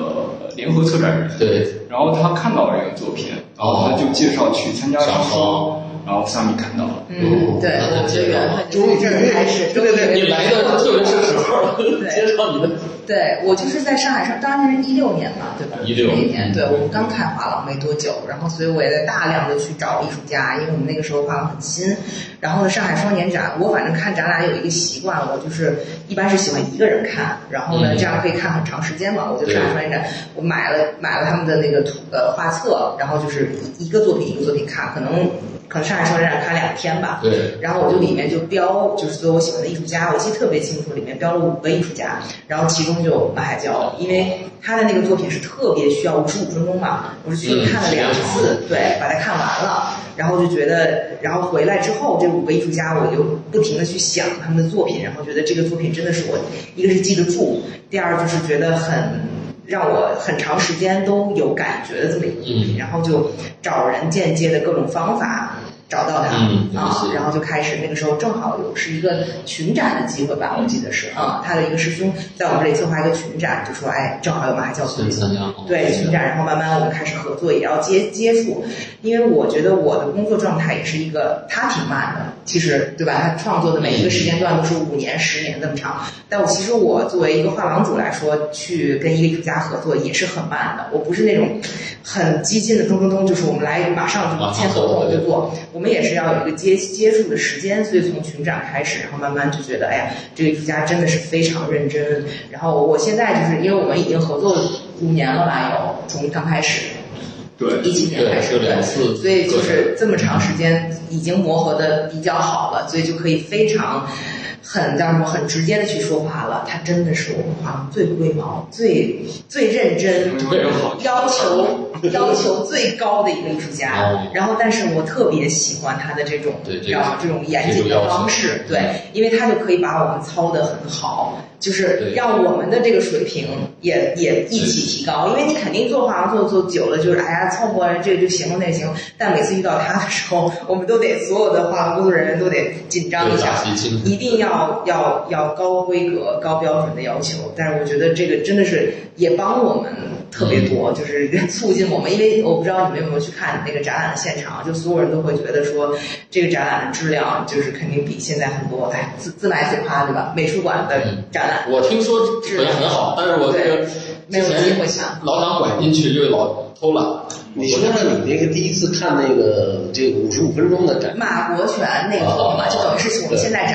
联合策展人，对。然后他看到了这个作品，然后他就介绍去参加上双。然后萨米看到了，嗯，对，我觉得缘分从这儿开始，对对对，你来的特别是时候，介绍你的。对我就是在上海上，当年是一六年嘛，对吧？一六年，对我们刚开画廊没多久，然后所以我也在大量的去找艺术家，因为我们那个时候画廊很新。然后呢，上海双年展，我反正看展览有一个习惯，我就是一般是喜欢一个人看，然后呢，这样可以看很长时间嘛。我就上海双年展，我买了买了他们的那个图呃画册，然后就是一个作品一个作品看，可能。可能上海双年展看两天吧，对。然后我就里面就标，就是所有我喜欢的艺术家，我记得特别清楚，里面标了五个艺术家，然后其中就马海娇，因为他的那个作品是特别需要五十五分钟嘛，我是去看了两次，对，把它看完了，然后就觉得，然后回来之后这五个艺术家，我就不停的去想他们的作品，然后觉得这个作品真的是我，一个是记得住，第二就是觉得很。让我很长时间都有感觉的这么一个作品，然后就找人间接的各种方法。找到他啊，然后就开始那个时候正好有是一个群展的机会吧，我记得是啊，他的一个师兄在我们这里策划一个群展，就说哎，正好有马海教作品，对群展，然后慢慢我们开始合作，也要接接触，因为我觉得我的工作状态也是一个，他挺慢的，其实对吧？他创作的每一个时间段都是五年、十年这么长，但我其实我作为一个画廊主来说，去跟一个艺术家合作也是很慢的，我不是那种很激进的咚咚咚，就是我们来马上就签合同就做。我们也是要有一个接接触的时间，所以从群展开始，然后慢慢就觉得，哎呀，这个艺术家真的是非常认真。然后我现在就是因为我们已经合作五年了吧，有从刚开始，对，一七年开始，对，所以就是这么长时间已经磨合的比较好了，所以就可以非常。很叫什么？很直接的去说话了。他真的是我们画廊最龟毛、最最认真、要求要求最高的一个艺术家。然后，但是我特别喜欢他的这种叫这种严谨的方式，对，因为他就可以把我们操得很好。就是让我们的这个水平也也一起提高，因为你肯定做画廊做做久了，就是哎呀凑合这个就行了那行。但每次遇到他的时候，我们都得所有的画廊工作人员都得紧张一下，一定要要要高规格、高标准的要求。但是我觉得这个真的是也帮我们特别多，就是 促进我们。因为我不知道你们有没有去看那个展览的现场，就所有人都会觉得说这个展览的质量就是肯定比现在很多哎自自来自夸对吧？美术馆的展。我听说质量很好，但是我这个之前老想拐进去，又老偷懒。你说说你那个第一次看那个这五十五分钟的展？马国权那个嘛，就等于是我们现在。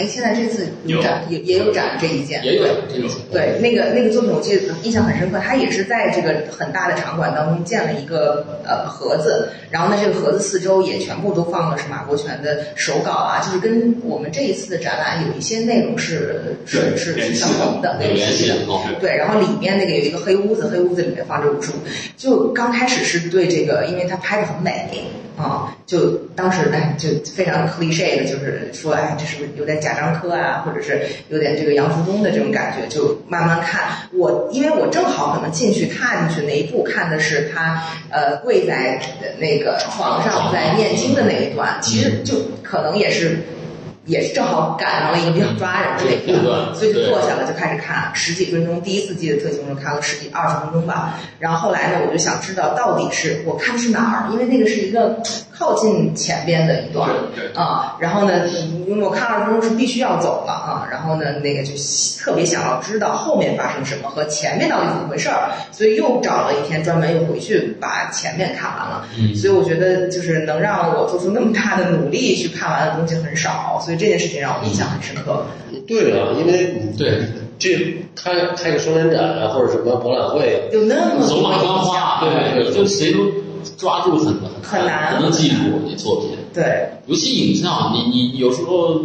哎，现在这次有展也也有展这一件。也有这种。对，那个那个作品我记得印象很深刻，他也是在这个很大的场馆当中建了一个呃盒子，然后呢这个盒子四周也全部都放的是马国权的手稿啊，就是跟我们这一次的展览有一些内容是是是是相同的，有联系的。对，然后里面那个有一个黑屋子，黑屋子里面放着武术，就刚开始。是对这个，因为他拍的很美啊，就当时哎就非常 cliche 的，就是说哎这是不是有点贾樟柯啊，或者是有点这个杨福东的这种感觉，就慢慢看。我因为我正好可能进去踏进去那一步看的是他呃跪在那个床上在念经的那一段，其实就可能也是。也是正好赶上了一个比较抓人的那一段，所以就坐下了就开始看十几分钟。第一次记得特清楚，看了十几二十分钟吧。然后后来呢，我就想知道到底是我看的是哪儿，因为那个是一个靠近前边的一段啊。然后呢，因为我看二十分钟是必须要走了啊。然后呢，那个就特别想要知道后面发生什么和前面到底怎么回事儿，所以又找了一天专门又回去把前面看完了。嗯所以我觉得就是能让我做出那么大的努力去看完的东西很少，所以。这件事情让我印象很深刻。对啊，因为对这开开个双年展啊，或者什么博览会，有那么走马观花，对，就谁都抓住很很难，能记住你作品。对，尤其影像，你你有时候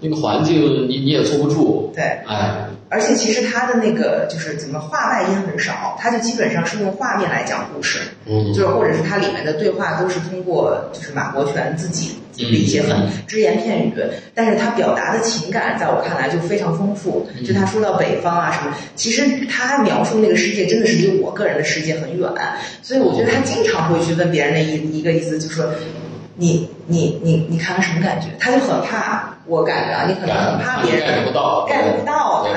那个环境你你也坐不住。对，哎。而且其实他的那个就是怎么话外音很少，他就基本上是用画面来讲故事，嗯，就是或者是他里面的对话都是通过就是马国权自己的一些很只言片语，但是他表达的情感在我看来就非常丰富。就他说到北方啊什么，其实他描述那个世界真的是离我个人的世界很远，所以我觉得他经常会去问别人的一一个意思，就说你你你你看了什么感觉？他就很怕。我感觉啊，你可能很怕别人 get 不到，get 不到他。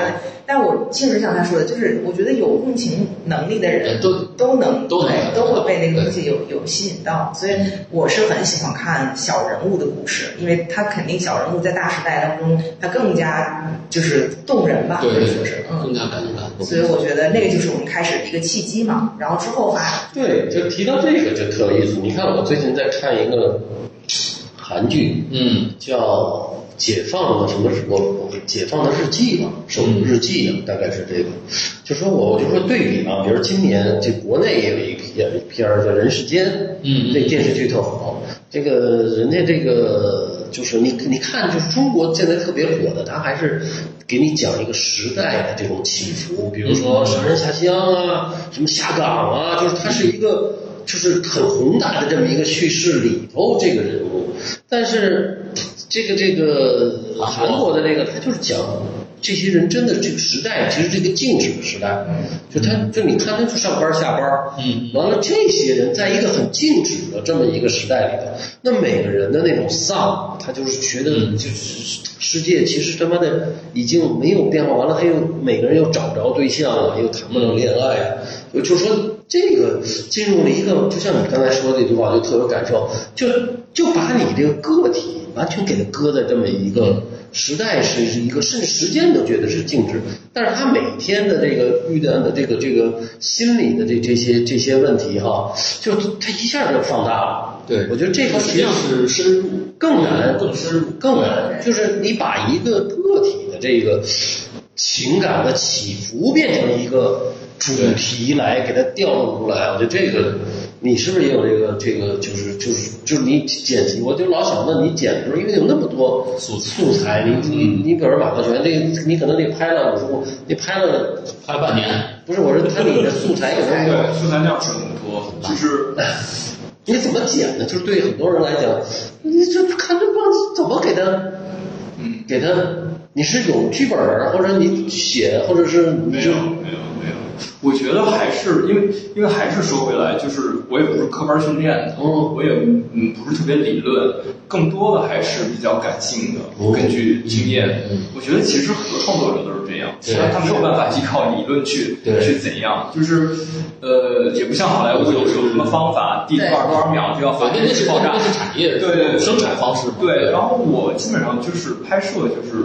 但我确实像他说的，就是我觉得有共情能力的人都都能都都会被那个东西有有吸引到。所以我是很喜欢看小人物的故事，因为他肯定小人物在大时代当中，他更加就是动人吧，对对说是嗯，更加感人。所以我觉得那个就是我们开始的一个契机嘛。然后之后发对，就提到这个就特有意思。你看我最近在看一个韩剧，嗯，叫。解放的什么什么？解放的日记吧，手日记啊，大概是这个。就说我我就说对比啊，比如今年这国内也有一片片儿叫《人世间》，嗯，这电视剧特好。这个人家这个就是你你看，就是中国现在特别火的，他还是给你讲一个时代的这种起伏，比如说上山下乡啊，什么下岗啊，就是它是一个就是很宏大的这么一个叙事里头这个人物，但是。这个这个韩国的这个，他就是讲这些人真的这个时代，其实这个静止的时代，就他就你看他就上班下班，嗯，完了这些人在一个很静止的这么一个时代里头，那每个人的那种丧，他就是觉得就是世界其实他妈的已经没有变化，完了他又每个人又找不着对象了，又谈不上恋爱，就说这个进入了一个，就像你刚才说的那句话，就特有感受，就就把你这个个体。完全给他搁在这么一个时代，是是一个甚至时间都觉得是静止，但是他每天的这个遇到的这个这个心理的这这些这些问题哈，就他一下就放大了。对，我觉得这个实际上是深入更难，更深入更难，就是你把一个个体的这个情感的起伏变成一个主题来给它调动出来，我觉得这个。你是不是也有这个这个就是就是就是你剪辑？我就老想问你剪的时候，因为有那么多素素材，你你你比如马克全，这你可能得拍了五十部，你拍了拍半年，不是我说他你的素材有那么素材量是很多，就是 你怎么剪呢？就是对很多人来讲，你这看这帮怎么给他，嗯，给他你是有剧本或者你写，或者是没有没有。我觉得还是因为，因为还是说回来，就是我也不是科班训练的，我也嗯不是特别理论，更多的还是比较感性的，根据经验。我觉得其实很多创作者都是这样，虽然他没有办法依靠理论去去怎样，就是呃也不像好莱坞有有什么方法，第多少多少秒就要反正爆炸，那是产业对对生产方式。对，然后我基本上就是拍摄就是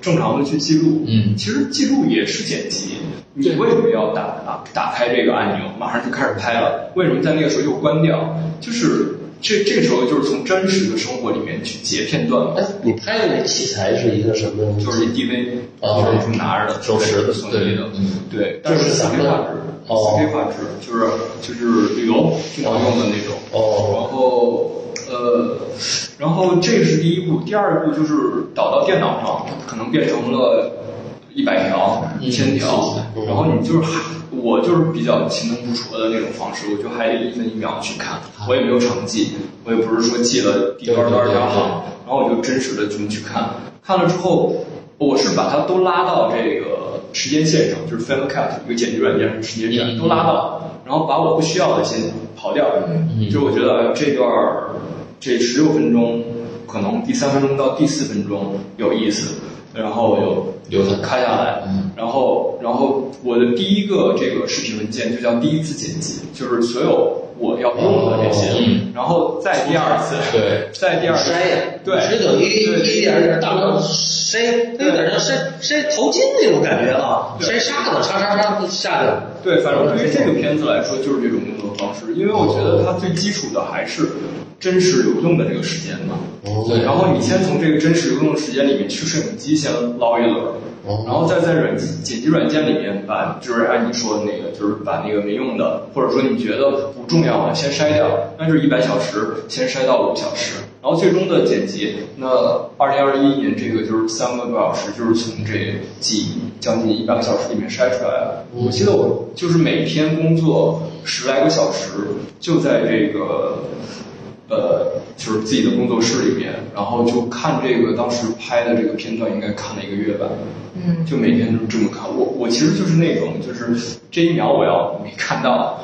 正常的去记录，嗯，其实记录也是剪辑。你为什么要打啊？打开这个按钮，马上就开始拍了？为什么在那个时候又关掉？就是这这个时候就是从真实的生活里面去截片段。哎，你拍的那器材是一个什么？就是一 DV，就，是拿着的，手持的，索尼的，对，但是四 K 画质，四 K 画质就是就是旅游经常用的那种。哦，然后呃，然后这是第一步，第二步就是导到电脑上，可能变成了。一百条、一千条，然后你就是还，我就是比较勤能补拙的那种方式，我就还得一分一秒去看，我也没有成绩，我也不是说记了第多少多少条好，然后我就真实的这么去看，看了之后，我是把它都拉到这个时间线上，就是 Final Cut 一个剪辑软件上时间线都拉到，然后把我不需要的先刨掉，就是我觉得这段这十六分钟，可能第三分钟到第四分钟有意思。然后有留下开下来，然后然后我的第一个这个视频文件就叫第一次剪辑，就是所有我要用的这些，然后再第二次，对，再第二次筛，对，是等于一点点大量筛，有点像筛筛淘金那种感觉啊，筛沙子，沙沙沙下去。对，反正对于这个片子来说，就是这种工作方式，因为我觉得它最基础的还是。真实流动的这个时间嘛，对，然后你先从这个真实流动的时间里面去摄影机先捞一轮，然后再在软剪辑软件里面把，就是按你说的那个，就是把那个没用的，或者说你觉得不重要的先筛掉，那就是一百小时先筛到五小时，然后最终的剪辑，那二零二一年这个就是三个多小时，就是从这几将近一百个小时里面筛出来的。我记得我就是每天工作十来个小时，就在这个。呃，就是自己的工作室里面，然后就看这个当时拍的这个片段，应该看了一个月吧。嗯，就每天都这么看。我我其实就是那种，就是这一秒我要没看到。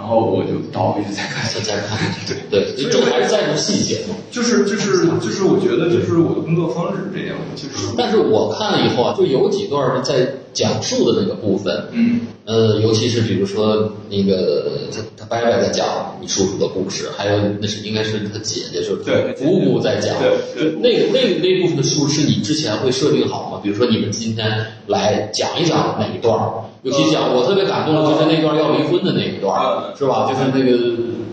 然后我就倒回去再看，再再看。对对，所以这还是在乎细节嘛。就是就是就是，我觉得就是我的工作方式是这样。就是，但是我看了以后啊，就有几段在讲述的那个部分，嗯，呃，尤其是比如说那个他他伯伯在讲你叔叔的故事，还有那是应该是他姐姐，就是姑姑在讲，对对，那个那那部分的书是你之前会设定好吗？比如说你们今天来讲一讲哪一段？尤其讲我特别感动的就是那段要离婚的那一段，是吧？就是那个，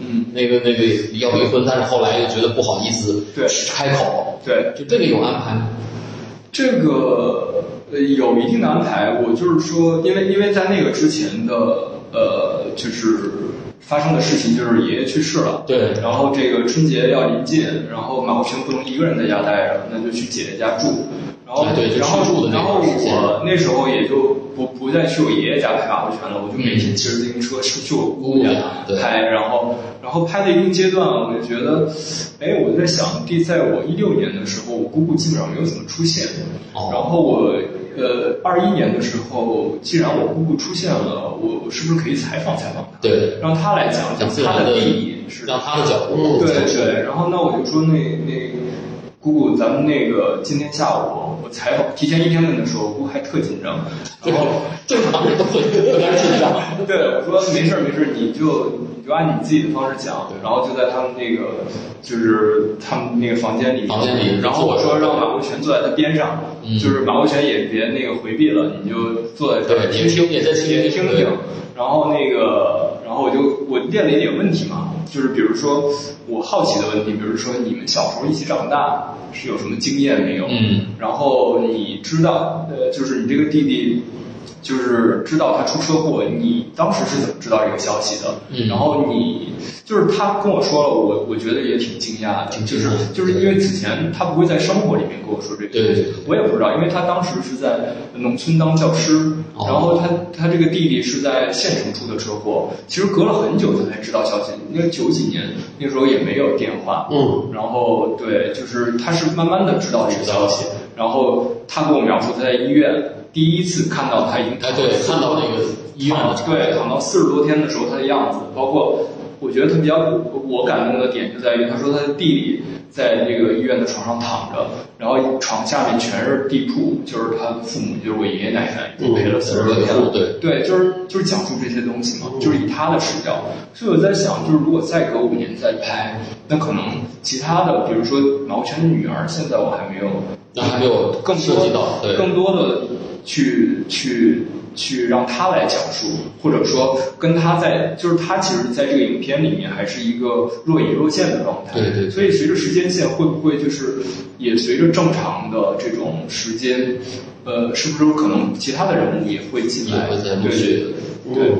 嗯，那个那个要离婚，但是后来又觉得不好意思，对，开口，对，就这个有安排吗？这个呃有一定的安排，我就是说，因为因为在那个之前的呃，就是发生的事情，就是爷爷去世了，对，然后这个春节要临近，然后马国平不能一个人在家待着，那就去姐姐家住。然后，然后，然后我那时候也就不不再去我爷爷家拍马回泉了，我就每天骑着自行车去去我姑姑家拍。然后，然后拍的一个阶段，我就觉得，哎，我在想，第在我一六年的时候，我姑姑基本上没有怎么出现。然后我呃二一年的时候，既然我姑姑出现了，我我是不是可以采访采访她？对，让她来讲讲她的弟弟是让她的角度。对对，然后那我就说那那。姑姑，咱们那个今天下午我采访，提前一天问的时候，姑还特紧张，然后正常人都会特别紧张。对，我说没事没事，你就你就按你自己的方式讲，然后就在他们那个就是他们那个房间里，房间里，然后我说让马国权坐在他边上，就是马国权也别那个回避了，你就坐在这儿听听，也在听听听，然后那个，然后我就我列了一点问题嘛。就是比如说，我好奇的问题，比如说你们小时候一起长大是有什么经验没有？嗯，然后你知道，呃，就是你这个弟弟，就是知道他出车祸，你当时是怎么知道这个消息的？嗯，然后你。就是他跟我说了，我我觉得也挺惊讶的，就是就是因为此前他不会在生活里面跟我说这个，对，我也不知道，因为他当时是在农村当教师，然后他他这个弟弟是在县城出的车祸，其实隔了很久他才知道消息，因为九几年那时候也没有电话，嗯，然后对，就是他是慢慢的知道这个消息，然后他跟我描述他在医院第一次看到他已经哎对，看到那个医院对躺到四十多天的时候他的样子，包括。我觉得他比较我感动的点就在于，他说他的弟弟在这个医院的床上躺着，然后床下面全是地铺，就是他的父母，就是我爷爷奶奶，陪了四十多天了。对对，就是就是讲述这些东西嘛，就是以他的视角。所以我在想，就是如果再隔五年再拍，那可能其他的，比如说毛全的女儿，现在我还没有，那还没有更涉及到，对，更多的去去。去让他来讲述，或者说跟他在，就是他其实在这个影片里面还是一个若隐若现的状态。对对。所以随着时间线，会不会就是也随着正常的这种时间，呃，是不是有可能其他的人物也会进来？也会在陆续。对。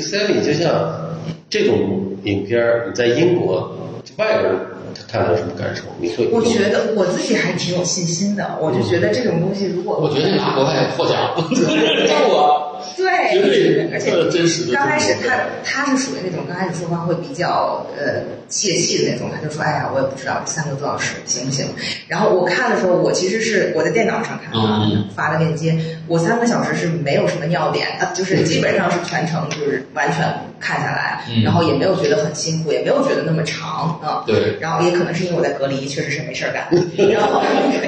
Sally 就像这种影片，你在英国外国人他看到什么感受？你会？我觉得我自己还挺有信心的，我就觉得这种东西如果我觉得你拿国外获奖，像我。对，绝对而且呃真实的刚开始他他是属于那种刚开始说话会比较呃泄气的那种，他就说哎呀我也不知道三个多小时行不行。然后我看的时候，我其实是我在电脑上看的，嗯发的链接，我三个小时是没有什么尿点的，就是基本上是全程就是完全看下来，嗯。然后也没有觉得很辛苦，也没有觉得那么长啊。对。然后也可能是因为我在隔离，确实是没事儿干，然后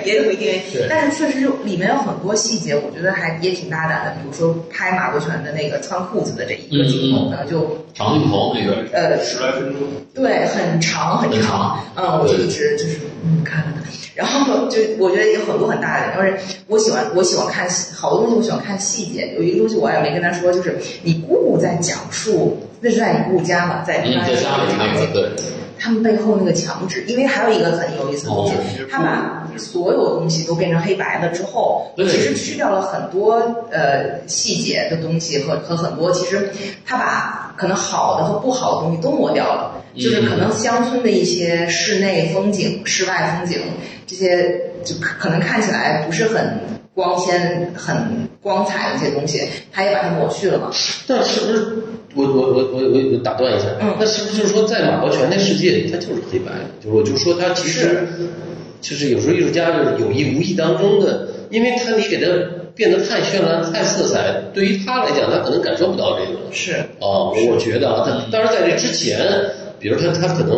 也有一定。原因对，但是确实是里面有很多细节，我觉得还也挺大胆的，比如说拍马国权的那个穿裤子的这一个镜头呢，就长镜头那个呃十来分钟，对，很长很很长。长，嗯，我就一直就是嗯看看。看，然后就我觉得有很多很大的，因为我喜欢我喜欢看细好多东西，我喜欢看细节。有一个东西我也没跟他说，就是你姑姑在讲述，那是在你姑姑家嘛，在嗯在家里那个对，他们背后那个墙纸，因为还有一个很有意思的东西，哦他把所有东西都变成黑白了之后，其实去掉了很多呃细节的东西和和很多，其实他把可能好的和不好的东西都抹掉了，嗯。就是可能乡村的一些室内风景、室外风景这些，就可可能看起来不是很光鲜、很光彩的一些东西，他也把它抹去了嘛。但是不是我我我我我我打断一下，嗯那是不是就是说在马国权的世界，里，他就是黑白的？就是我就说他其实就是有时候艺术家就是有意无意当中的，因为他你给他变得太绚烂、太色彩，对于他来讲，他可能感受不到这个。是，啊，我我觉得啊，他当然在这之前，比如他他可能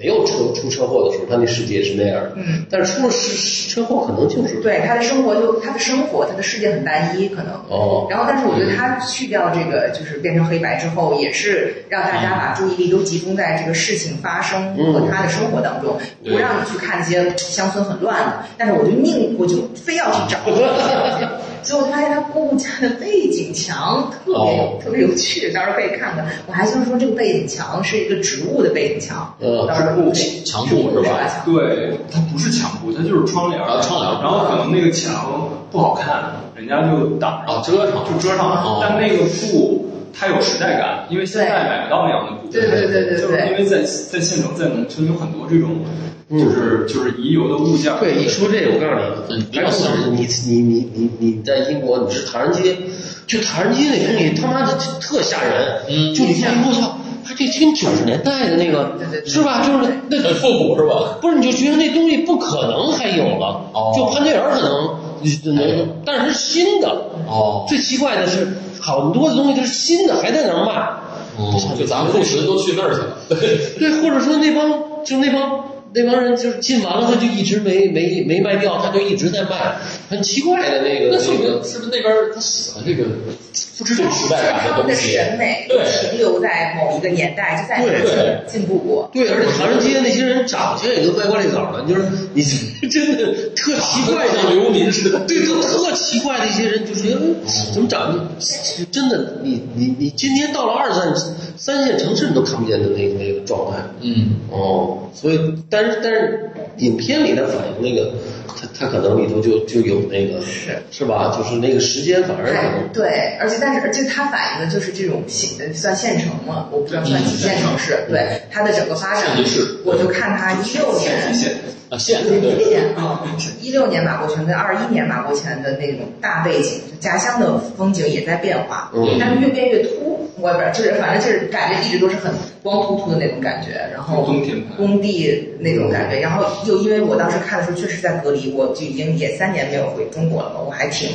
没有出出车祸的时候，他那世界是那样的，嗯，但是出了事车祸，可能就是对他的生活就他的生活，他的世界很单一，可能。哦。然后，但是我觉得他去掉这个，就是变成黑白之后，也是让大家把注意力都集中在这个事情发生和他的生活当中，对。不让你去看那些乡村很乱的。但是我就宁，我就非要去找 这个东西。所以我发现他姑姑家的背景墙特别有、哦特别有趣，到时候可以看看。我还听说这个背景墙是一个植物的背景墙，嗯到时候可以墙布是吧对，它不是墙布，它就是窗帘窗帘然后可能那个墙不好看，人家就挡上啊遮上就遮上了。哦但那个布它有时代感，因为现在买不到那样的布。对对对对对就是因为在在县城、在农村有很多这种，就是就是遗留的物件。对，一说这个，我告诉嗯你，还是你你你你你在英国，你是唐人街，就唐人街那东西，他妈的特吓人。嗯就你发现，我操，他这跟九十年代的那个是吧？就是那很复古是吧？不是，你就觉得那东西不可能还有了。哦就潘家园可能能，但是是新的。哦最奇怪的是，好多的东西它是新的，还在那儿卖。哦，就咱们护士都去那儿去了，对，对，或者说那帮就那帮那帮人就是进完了，他就一直没没没卖掉，他就一直在卖，很奇怪的那个那说那个明是不是那边他喜欢这个不知道时代感他们的东西？审美对停留在某一个年代，就再也对进进步过。对，而且唐人街那些人长相也都歪瓜裂枣的，就是你 真的特奇怪的像流民似的对，都特奇怪的一些人，就是嗯怎么长得真的，你你你今天到了二三三线城市，你都看不见的那个那个状态。嗯，哦，所以但是但是影片里它反映那个，他他可能里头就就有那个是是吧？就是那个时间反而对，而且但是而且它反映的就是这种县呃算县城嘛，我不知道算几线城市，对它的整个发展我就看它一六年。县啊，县对对，县啊，一六年马国权跟二一年马国权的那种大背景，就家乡的风景也在变化，嗯。但是越变越秃，我也不知道，就是反正就是感觉一直都是很光秃秃的那种感觉，然后工地那种感觉，然后又因为我当时看的时候确实在隔离，我就已经也三年没有回中国了嘛，我还挺，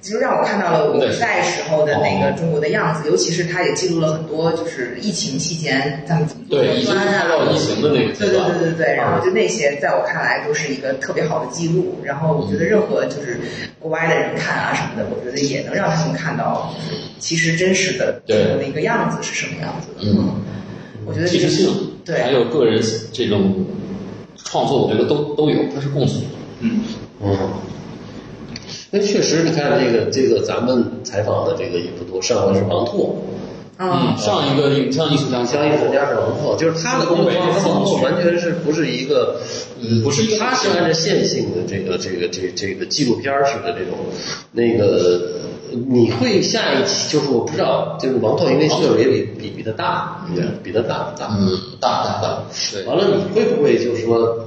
就让我看到了我在时候的那个中国的样子，尤其是他也记录了很多就是疫情期间他们怎么做看到疫情的那个阶对对，对对对，然后就那些在我看来都是一个特别好的记录，然后我觉得任何就是国外的人看啊什么的，我觉得也能让他们看到，就是其实真实的对的一个样子是什么样子的。嗯，我觉得这个即时性，对还有个人这种创作，我觉得都都有，它是共存。嗯，嗯。那确实，你看这个这个咱们采访的这个也不多，上回是王拓，嗯。嗯，上一个影像艺术家，相艺术家是王拓，就是他的工作方式，完全是不是一个，嗯，不是他是按照线性的这个这个这这个纪录片儿式的这种，那个你会下一期就是我不知道，就是王拓因为岁数也比比比他大，对，比他大大，嗯，大大大，对，完了你会不会就是说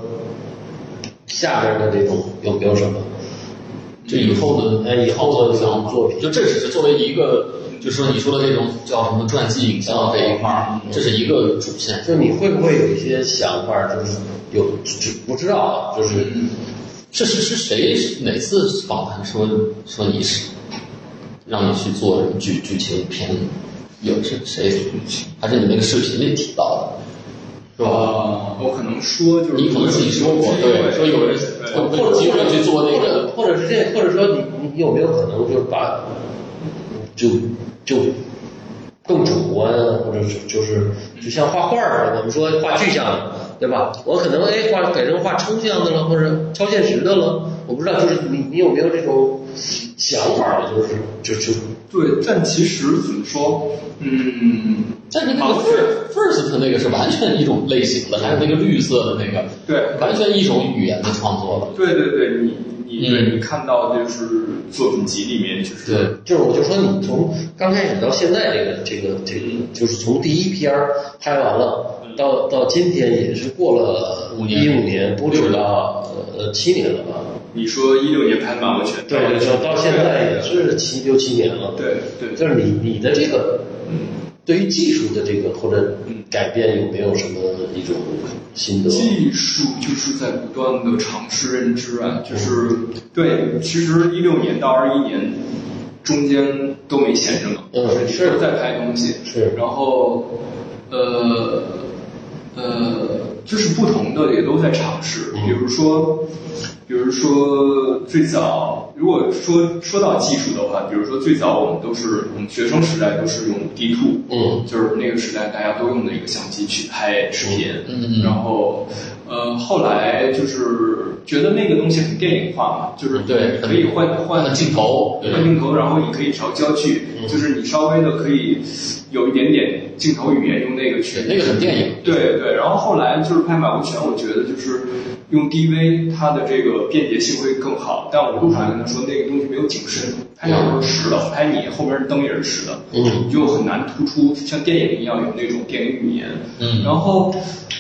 下边的这种有没有什么？就以后的哎以后的这种作品就这只是作为一个就说你说的这种叫什么传记影像这一块儿，这是一个主线。就你会不会有一些想法，就是有只不知道啊，就是这是是谁哪次访谈说说你是让你去做什么剧剧情片？有是谁？还是你那个视频里提到的？是吧？呃，我可能说就是你可能自己说过，对，说有人或者有机会去做那或者个，或者是这，或者说你你你有没有可能就是把就就更主观啊，或者是就是就像画画儿似的，我们说画具象的，对吧？我可能哎画改成画抽象的了，或者超现实的了，我不知道，就是你你有没有这种想法儿，就是就就对，但其实怎么说，嗯，但是那个 first first 那个是完全一种类型的，还有那个绿色的那个，对完全一种语言的创作了。对对对，你你对嗯你看到就是作品集里面就是对，就是我就说你从刚开始到现在这个这个这个，就是从第一篇拍完了，到到今天也是过了五年。一五年，不止到呃七年了吧？你说一六年拍马国全，对对，对到现在也是七六七年了。对对。就是你你的这个嗯。对于技术的这个或者嗯改变有没有什么一种心得？技术就是在不断的尝试认知啊，就是对，其实一六年到二一年中间都没闲着呢，嗯就是在拍东西，是然后呃呃，就是不同的也都在尝试，嗯比如说。比如说最早，如果说说到技术的话，比如说最早我们都是我们学生时代都是用 D two，嗯。就是那个时代大家都用的一个相机去拍视频，嗯然后呃后来就是觉得那个东西很电影化嘛，就是对可以换换换镜头对。换镜头，然后你可以调焦距，嗯就是你稍微的可以有一点点镜头语言用那个去对，那个很电影。对对，然后后来就是拍马国全，我觉得就是用 DV，它的这个便捷性会更好。但我路上还跟他说，那个东西没有景深，拍照都是实的，拍你后面灯也是实的，嗯你就很难突出像电影一样有那种电影语言。嗯然后，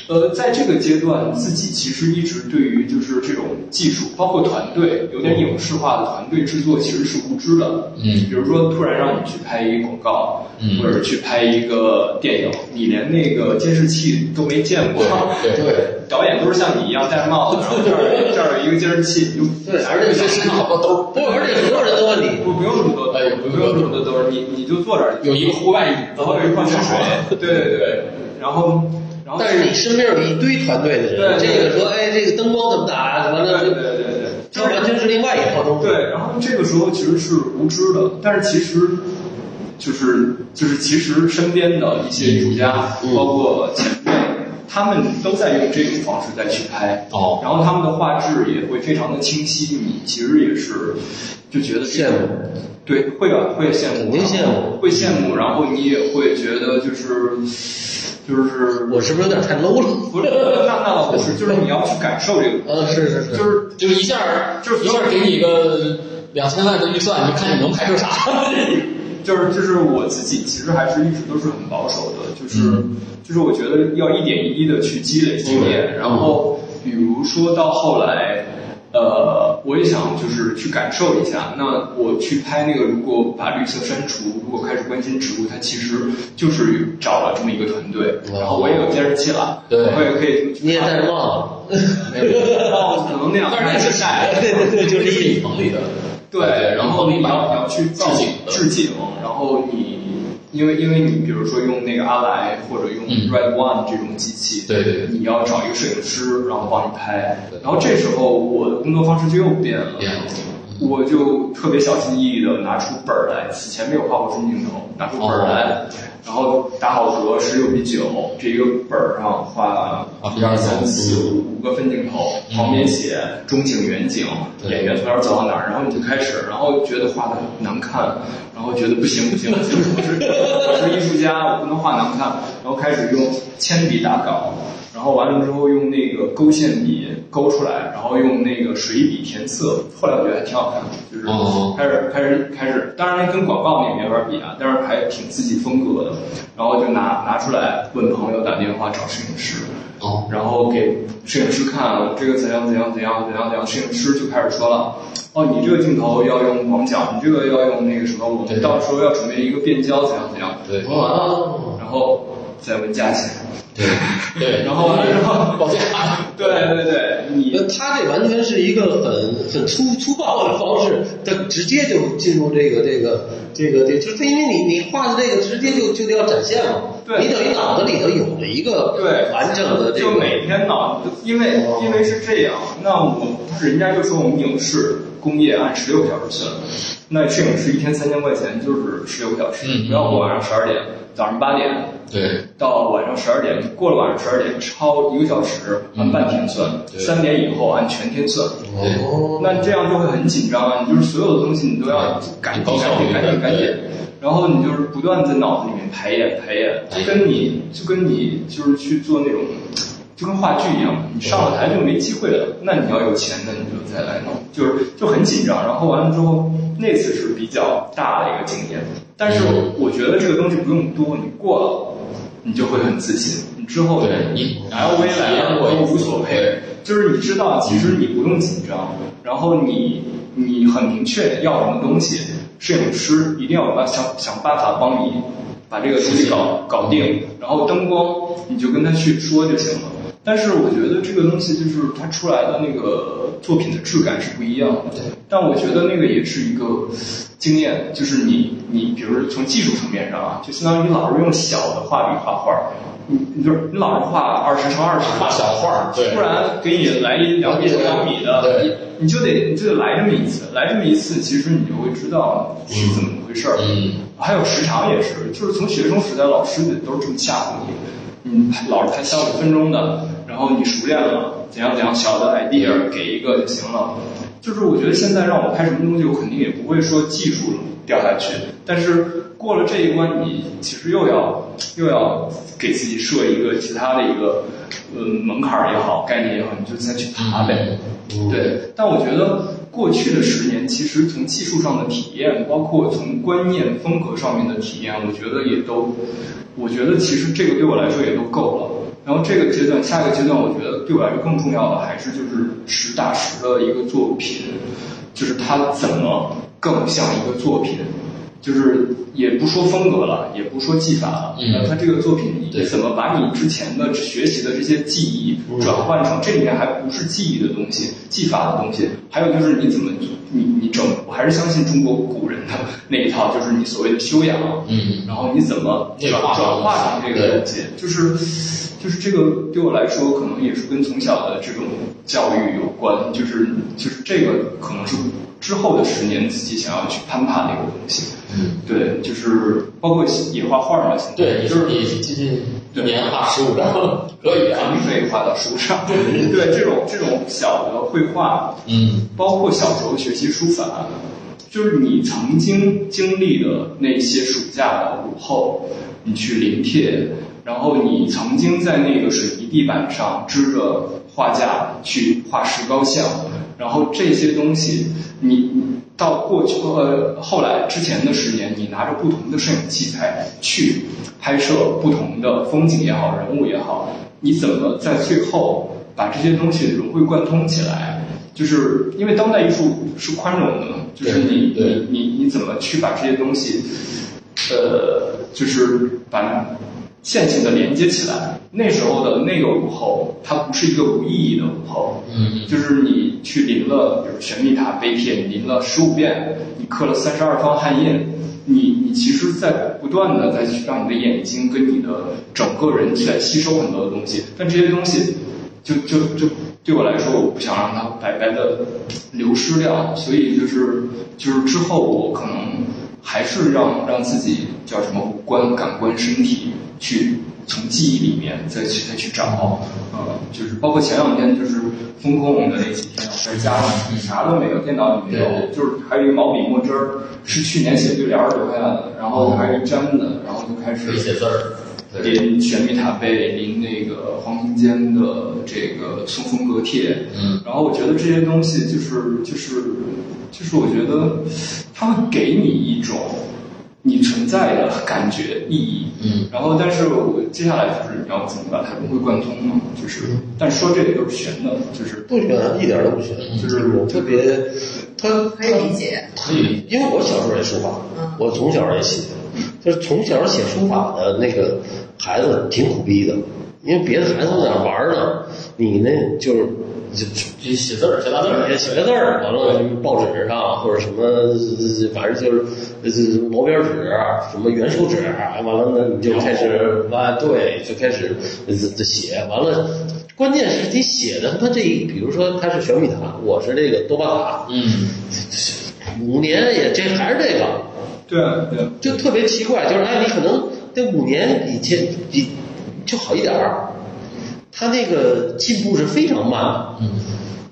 呃，在这个阶段，自己其实一直对于就是这种技术，包括团队，有点影视化的团队制作，其实是无知的。嗯比如说突然让你去拍一个广告，嗯或者去拍一个电影，你连那个监视器都没见过。对对对 导演都是像你一样戴着帽子，然后这儿这儿有一个监视器，你就 对，而且这身上好多兜儿，不，而且所有人都问你，不不用这么多，哎不用这么多都是你你就坐这儿，有一个户外椅子，然后有一矿泉水，对对对，然后然后但是你身边有一堆团队的人，对这个说哎这个灯光怎么打，完了对对对对对，这完全是另外一套东西。对，然后这个时候其实是无知的，但是其实就是就是其实身边的一些艺术家，嗯。包括前辈，他们都在用这种方式再去拍，哦然后他们的画质也会非常的清晰，你其实也是就觉得羡慕。对，会啊，会羡慕，肯定羡慕会羡慕，然后你也会觉得就是就是我是不是有点太 low 了？不是那那倒不是，就是你要去感受这个东西，啊，是是是，就是就是一下就是一下给你一个两千万的预算，你看你能拍出啥？就是就是我自己其实还是一直都是很保守的，就是、嗯就是我觉得要一点一滴的去积累经验，嗯然后比如说到后来。呃，我也想就是去感受一下。那我去拍那个，如果把绿色删除，如果开始关心植物，它其实就是找了这么一个团队。哦然后我也有监视器了，对我也可以。你也戴着帽子，哦，可能那样，但是那是晒。对对对，就是是一影棚里的，对，然后你要你要去造致敬致敬，然后你因为因为你比如说用那个阿莱或者用嗯。Red One 这种机器，对对对。你要找一个摄影师，然后帮你拍，然后这时候我的工作方式就又变了，变了我就特别小心翼翼的拿出本儿来，此前没有画过分镜头，拿出本儿来，然后打好格十六比九，这一个本儿上画啊一二三四五五个分镜头，旁边写中景远景，演员从哪儿走到哪儿，然后你就开始，然后觉得画的难看，然后觉得不行不行不行，我是我是艺术家，我不能画难看，然后开始用铅笔打稿。然后完了之后用那个勾线笔勾出来，然后用那个水笔填色。后来我觉得还挺好看的，就是哦开始开始开始，当然跟广告那没法比啊，但是还挺自己风格的。然后就拿拿出来问朋友打电话找摄影师，哦，然后给摄影师看这个怎样怎样怎样怎样怎样，摄影师就开始说了，哦，你这个镜头要用广角，你这个要用那个什么，我们到时候要准备一个变焦，怎样怎样。对哦，然后再问价钱。对。对，然后完了之后 报价。对对对，你他这完全是一个很很粗粗暴的方式，他直接就进入这个这个这个这，就是因为你你画的这个直接就就要展现嘛，对。你等于脑子里头有了一个对。完整的这个，就每天脑，因为因为是这样，那我人家就说我们影视工业按十六个小时算，那摄影师一天三千块钱就是十六个小时，嗯。不要过晚上十二点，早上八点对到晚上十二点，过了晚上十二点超一个小时按半天算，对三点以后按全天算。哦，那这样就会很紧张啊！你就是所有的东西你都要赶紧赶紧赶紧赶紧，然后你就是不断在脑子里面排演排演，就跟你就跟你就是去做那种，就跟话剧一样，你上了台就没机会了。那你要有钱那你就再来弄，就是就很紧张。然后完了之后，那次是比较大的一个经验，但是我觉得这个东西不用多，你过了，你就会很自信。你之后对你 LV 来了我都无所谓，就是你知道，其实你不用紧张，然后你你很明确要什么东西，摄影师一定要把想想办法帮你把这个东西搞搞定，然后灯光你就跟他去说就行了。但是我觉得这个东西就是它出来的那个作品的质感是不一样的，但我觉得那个也是一个经验，就是你你比如说从技术层面上啊，就相当于你老是用小的画笔画画，你你就是你老是画二十乘二十画小画突然给你来一两米乘两米的，对。你就得你就得来这么一次，来这么一次，其实你就会知道是怎么回事儿。嗯，还有时长也是，就是从学生时代，老师都是这么吓唬你，嗯，老是拍三五分钟的，然后你熟练了，怎样怎样，小的 idea 给一个就行了。就是我觉得现在让我拍什么东西，我肯定也不会说技术掉下去，但是过了这一关，你其实又要又要给自己设一个其他的一个呃门槛儿也好，概念也好，你就再去爬呗。对，但我觉得过去的十年，其实从技术上的体验，包括从观念风格上面的体验，我觉得也都，我觉得其实这个对我来说也都够了。然后这个阶段，下一个阶段，我觉得对我来说更重要的还是就是实打实的一个作品，就是它怎么更像一个作品。就是也不说风格了，也不说技法了，嗯。那他这个作品你怎么把你之前的学习的这些技艺转换成这里面还不是技艺的东西，技法的东西，还有就是你怎么你你整，我还是相信中国古人的那一套，就是你所谓的修养，嗯。然后你怎么转转化成这个东西，就是就是这个对我来说，可能也是跟从小的这种教育有关，就是就是这个可能是之后的十年自己想要去攀爬的一个东西。嗯，对，就是包括也画画嘛，现在对，你就是说你最近对年画十五张，可以啊，肯定可以画到书上。对对，这种这种小的绘画，嗯，包括小时候学习书法，就是你曾经经历的那些暑假的午后，你去临帖，然后你曾经在那个水泥地板上支着画架去画石膏像，然后这些东西，你到过去呃后来之前的十年，你拿着不同的摄影器材去拍摄不同的风景也好，人物也好，你怎么在最后把这些东西融会贯通起来？就是因为当代艺术是宽容的嘛，就是你你你你怎么去把这些东西，呃，就是把线性的连接起来。那时候的那个午后，它不是一个无意义的午后，嗯就是你去临了，比如神秘塔碑帖，你临了十五遍，你刻了三十二方汉印，你你其实在不断的在去让你的眼睛跟你的整个人在吸收很多的东西，但这些东西就就就对我来说，我不想让它白白的流失掉，所以就是就是之后我可能还是让让自己叫什么观、感官、身体去从记忆里面再去再去找，呃，就是包括前两天就是风控的那几天，我在家里啥都没有，电脑也没有，就是还有一个毛笔墨汁儿，是去年写对联儿留下来的，然后还有一粘的，然后就开始写字儿，对，临玄秘塔碑，临那个黄庭坚的这个松风阁帖，嗯，然后我觉得这些东西就是就是就是我觉得它会给你一种你存在的感觉意义，嗯，然后但是我接下来就是你要怎么把它融会贯通嘛？就是，但说这个都是玄的，就是不玄，一点都不玄，就是我特别他可以理解。可以，因为我小时候也书法，嗯。我从小也写，就是从小写书法的那个孩子挺苦逼的，因为别的孩子在那玩呢，你呢就是就就写字儿，写大字儿。也，写个字儿，完了报纸上或者什么，反正就是呃毛边纸、什么圆手纸，完了那你就开始完对，就开始这写，完了。关键是你写的他妈这，比如说他是玄米塔，我是这个多巴塔，嗯，五年也这还是这个，对啊对啊，就特别奇怪，就是哎，你可能这五年比前比就好一点儿，他那个进步是非常慢，嗯，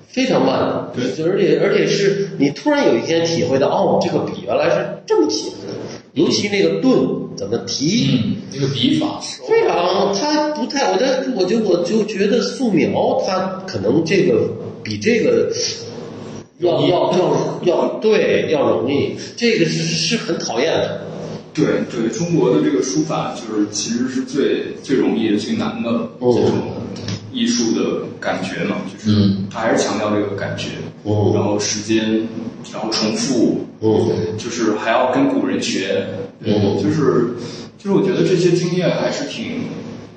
非常慢，对。而且而且是你突然有一天体会到，哦，这个笔原来是这么写的，尤其那个顿怎么提，嗯，这个笔法，非常，他不太，我的，我就我就觉得素描，他可能这个比这个要要要要对要容易，这个是是很讨厌的。对对，中国的这个书法就是其实是最最容易、最难的哦这种艺术的感觉嘛，就是嗯它还是强调这个感觉，嗯然后时间，然后重复，嗯就是还要跟古人学，嗯就是就是我觉得这些经验还是挺。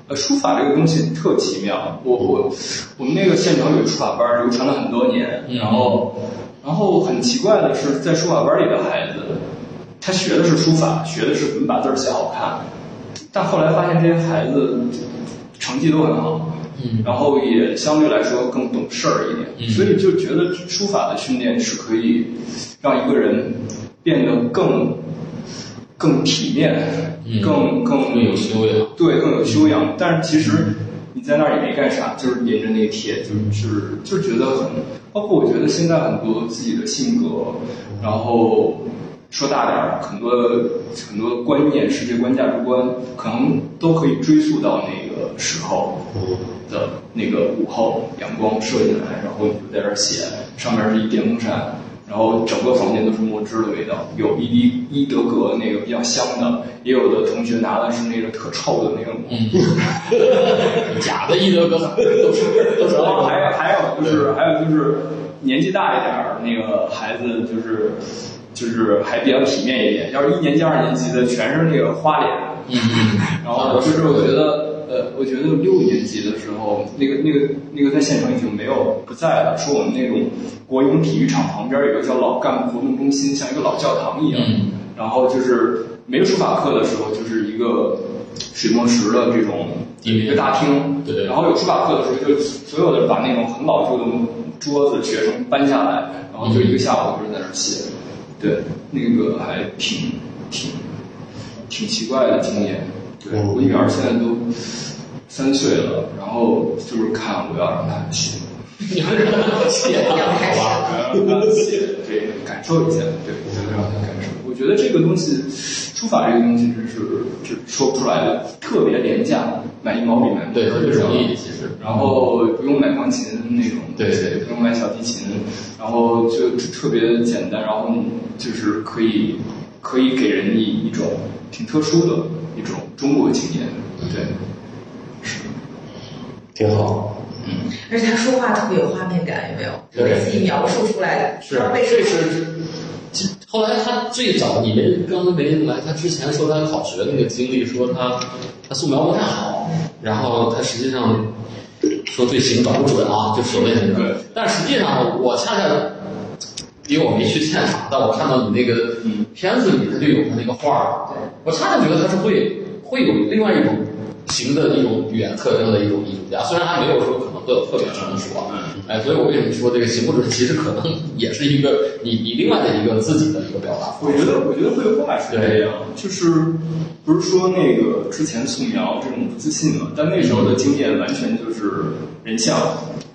呃，书法这个东西特奇妙。我我我们那个县城有一个书法班儿，流传了很多年。嗯然后然后很奇怪的是，在书法班里的孩子，他学的是书法，学的是怎么把字儿写好看，但后来发现这些孩子成绩都很好，嗯。然后也相对来说更懂事儿一点，嗯。所以就觉得书法的训练是可以让一个人变得更更体面，嗯。更更更有修养，对，更有修养。但是其实你在那儿也没干啥，就是连着那个帖，就是就是觉得很，包括我觉得现在很多自己的性格，然后说大点儿，很多很多观念、世界观、价值观，可能都可以追溯到那个时候的那个午后，阳光射进来，然后你就在这儿写，上面是一电风扇。然后整个房间都是墨汁的味道，有伊迪伊德格那个比较香的，也有的同学拿的是那个特臭的那个嗯，假的伊德格都是都是。然后还有还有就是还有就是年纪大一点儿那个孩子就是就是还比较体面一点，要是一年级二年级的全是那个花脸，嗯嗯，然后就是我觉得呃我觉得六年级的时候那个那个那个在县城已经没有不在了，说我们那种国营体育场旁边有一个叫老干部活动中心，像一个老教堂一样，嗯然后就是没有书法课的时候就是一个水墨石的这种一个大厅，对对然后有书法课的时候，就所有的把那种很老旧的桌子、学生搬下来，然后就一个下午就是在那儿写。对，那个还挺挺挺奇怪的经验。对嗯我女儿现在都三岁了，然后就是看我要 让她写，你要开始好吧？我要让她写，对，感受一下，对，我要让她感受。我觉得这个东西，书法这个东西真是是说不出来的，特别廉价，买一毛笔买对，特别容易，其实。然后不用买钢琴那种，对对不用买小提琴，然后就特别简单，然后就是可以可以给人以一种挺特殊的一种中国经验，对，是，挺好。嗯而且他说话特别有画面感，有没有？对给自己描述出来，是这。是这后来他最早你没刚才没来，他之前说他考学那个经历，说他他素描不太好，然后他实际上说对形找不准啊，就所谓那对个。但实际上我恰恰因为我没去现场，但我看到你那个片子里他就有他那个画儿，我恰恰觉得他是会会有另外一种形的一种语言特征的一种艺术家，虽然还没有说可能会有特别成熟啊，哎，所以我为什么说这个行不准，其实可能也是一个你你另外的一个自己的一个表达。我觉得我觉得绘画是这样，就是不是说那个之前素描这种不自信嘛，但那时候的经验完全就是人像、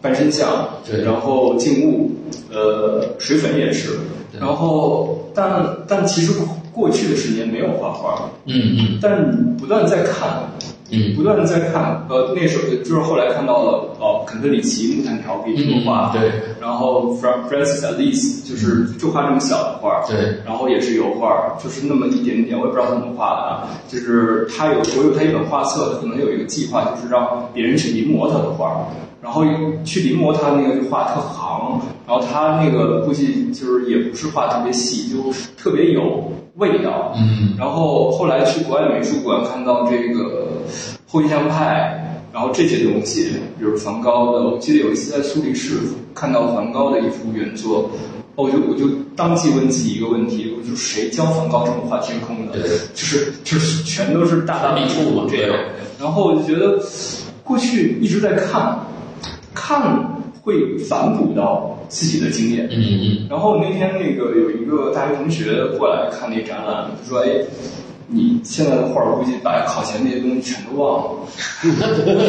半身像，对。然后静物，呃，水粉也是，然后但但其实过去的十年没有画画，嗯嗯，但你不断在看，嗯。不断的在看，呃，那时候就是后来看到了哦，肯特里奇木炭条壁这幅画，嗯对，然后 Fra- Francis Alice 就是就画这么小的画，对，然后也是油画，就是那么一点点，我也不知道怎么画的啊，就是他有我有他一本画册，他可能有一个计划，就是让别人去临摹他的画。然后去临摹他那个就画特行，然后他那个估计就是也不是画特别细，就特别有味道。嗯，然后后来去国外美术馆看到这个后印象派，然后这些东西，比如梵高的，我记得有一次在苏黎世看到梵高的一幅原作，哦我就我就当即问自己一个问题，我就谁教梵高这么画天空的？对就是就是全都是大大笔触嘛这样。然后我就觉得过去一直在看，看会反哺到自己的经验。嗯嗯然后那天那个有一个大学同学过来看那展览，他说：“哎，你现在的画儿估计把考前那些东西全都忘了。”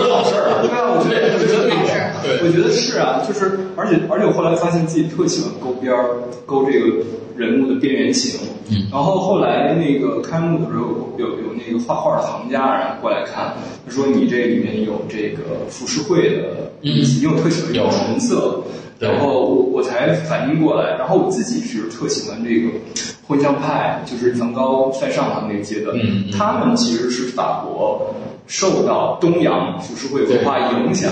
好事儿啊，对啊，我觉得我觉得好事儿对我觉得是啊，就是而且而且我后来发现自己特喜欢勾边儿，勾这个人物的边缘型。嗯然后后来那个开幕的时候，有有那个画画的行家然后过来看，他说你这里面有这个浮世绘的意思，因为我特喜欢用纯色。对然后我我才反应过来，然后我自己是特喜欢这个后印象派，就是梵高、塞尚他们那个阶段，嗯嗯他们其实是法国受到东洋浮世绘文化影响。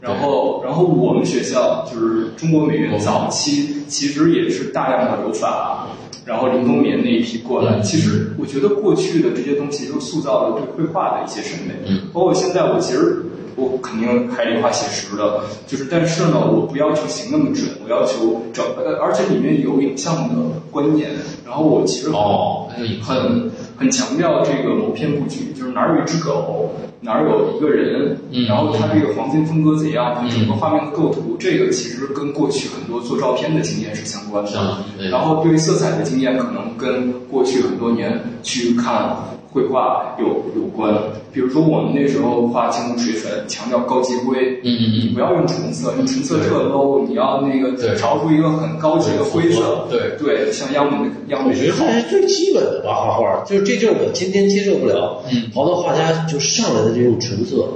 然后，然后我们学校就是中国美院早期，其实也是大量的留法，然后林风眠那一批过来。嗯其实我觉得过去的这些东西都塑造了对绘画的一些审美，嗯包括现在我其实我肯定还得画写实的，就是但是呢，我不要求形那么准，我要求整，呃，而且里面有影像的观念，然后我其实很哦，很很强调这个谋篇布局，就是哪儿有一只狗，哪儿有一个人，嗯。然后它这个黄金分割怎样，它整个画面的构图，这个其实跟过去很多做照片的经验是相关的。然后对于色彩的经验，可能跟过去很多年去看绘画有有关。比如说我们那时候画金木水粉，强调高级灰，嗯嗯不要用纯色，用纯色特 low，你要那个对。调出一个很高级的灰色，对。对，像央美的央美我觉得这是最基本的吧，画画，就是这就是我今天接受不了。嗯。好多画家就上来的就用纯色，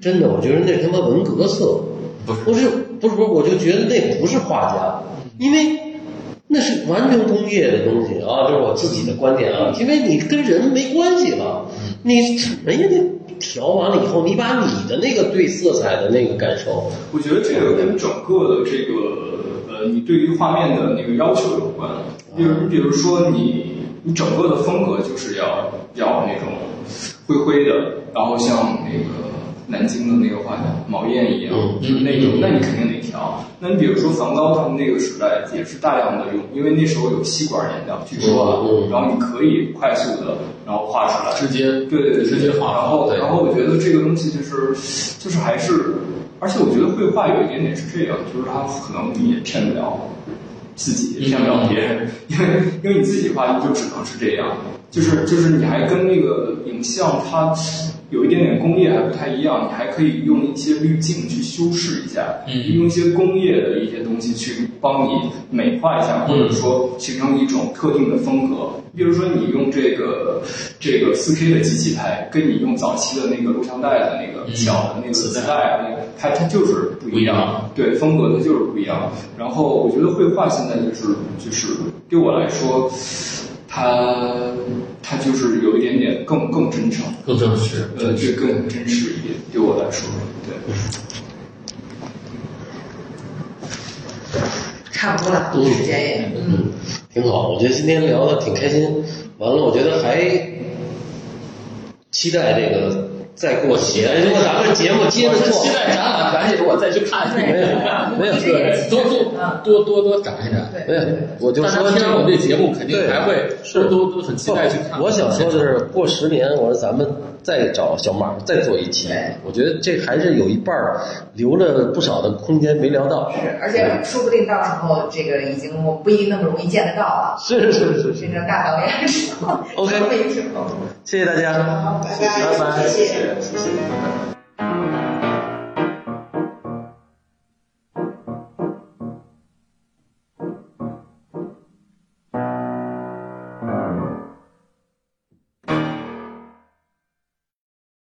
真的，我觉得那他妈文革色，不是。不是不是不是，我就觉得那不是画家，因为那是完全工业的东西啊，这是我自己的观点啊，因为你跟人没关系了，你人家那调完了以后，你把你的那个对色彩的那个感受，我觉得这个跟整个的这个呃，你对于画面的那个要求有关。比如，你比如说你你整个的风格就是要要那种灰灰的，然后像那个南京的那个画家毛燕一样，嗯就是那种，那你肯定得调。那你比如说梵高他们那个时代也是大量的用，因为那时候有吸管颜料，据说啊，然后你可以快速的然后画出来，直接对对对，直接画然后然后我觉得这个东西就是就是还是，而且我觉得绘画有一点点是这样，就是它可能你也骗不了自己，也骗不了别人，因为因为你自己画你就只能是这样，就是就是你还跟那个影像它。有一点点工业还不太一样，你还可以用一些滤镜去修饰一下，嗯用一些工业的一些东西去帮你美化一下，或者说形成一种特定的风格。比如说你用这个这个四 K 的机器拍，跟你用早期的那个录像带的那个小的那个磁带，那个它它就是不一样，对风格它就是不一样。然后我觉得绘画现在就是就是对我来说，它它就是有一点点更更真诚，更真实。呃，这更真实一点，对我来说，对。差不多了，时间也，嗯，挺好。我觉得今天聊的挺开心。完了，我觉得还期待这个再过几年，如果咱们节目接着做期，待展览赶紧我再去看去没有。没有对，多多多多多展一展。没有，我就说这听完我们这。节目，肯定还会是都都都很期待去看。我想说的是，过十年，我说咱们再找小马再做一期，我觉得这还是有一半儿留了不少的空间没聊到。是，而且说不定到时候这个已经我不一定那么容易见得到了，是是是是，变成大导演 OK 谢谢大家，拜拜。谢谢。谢谢。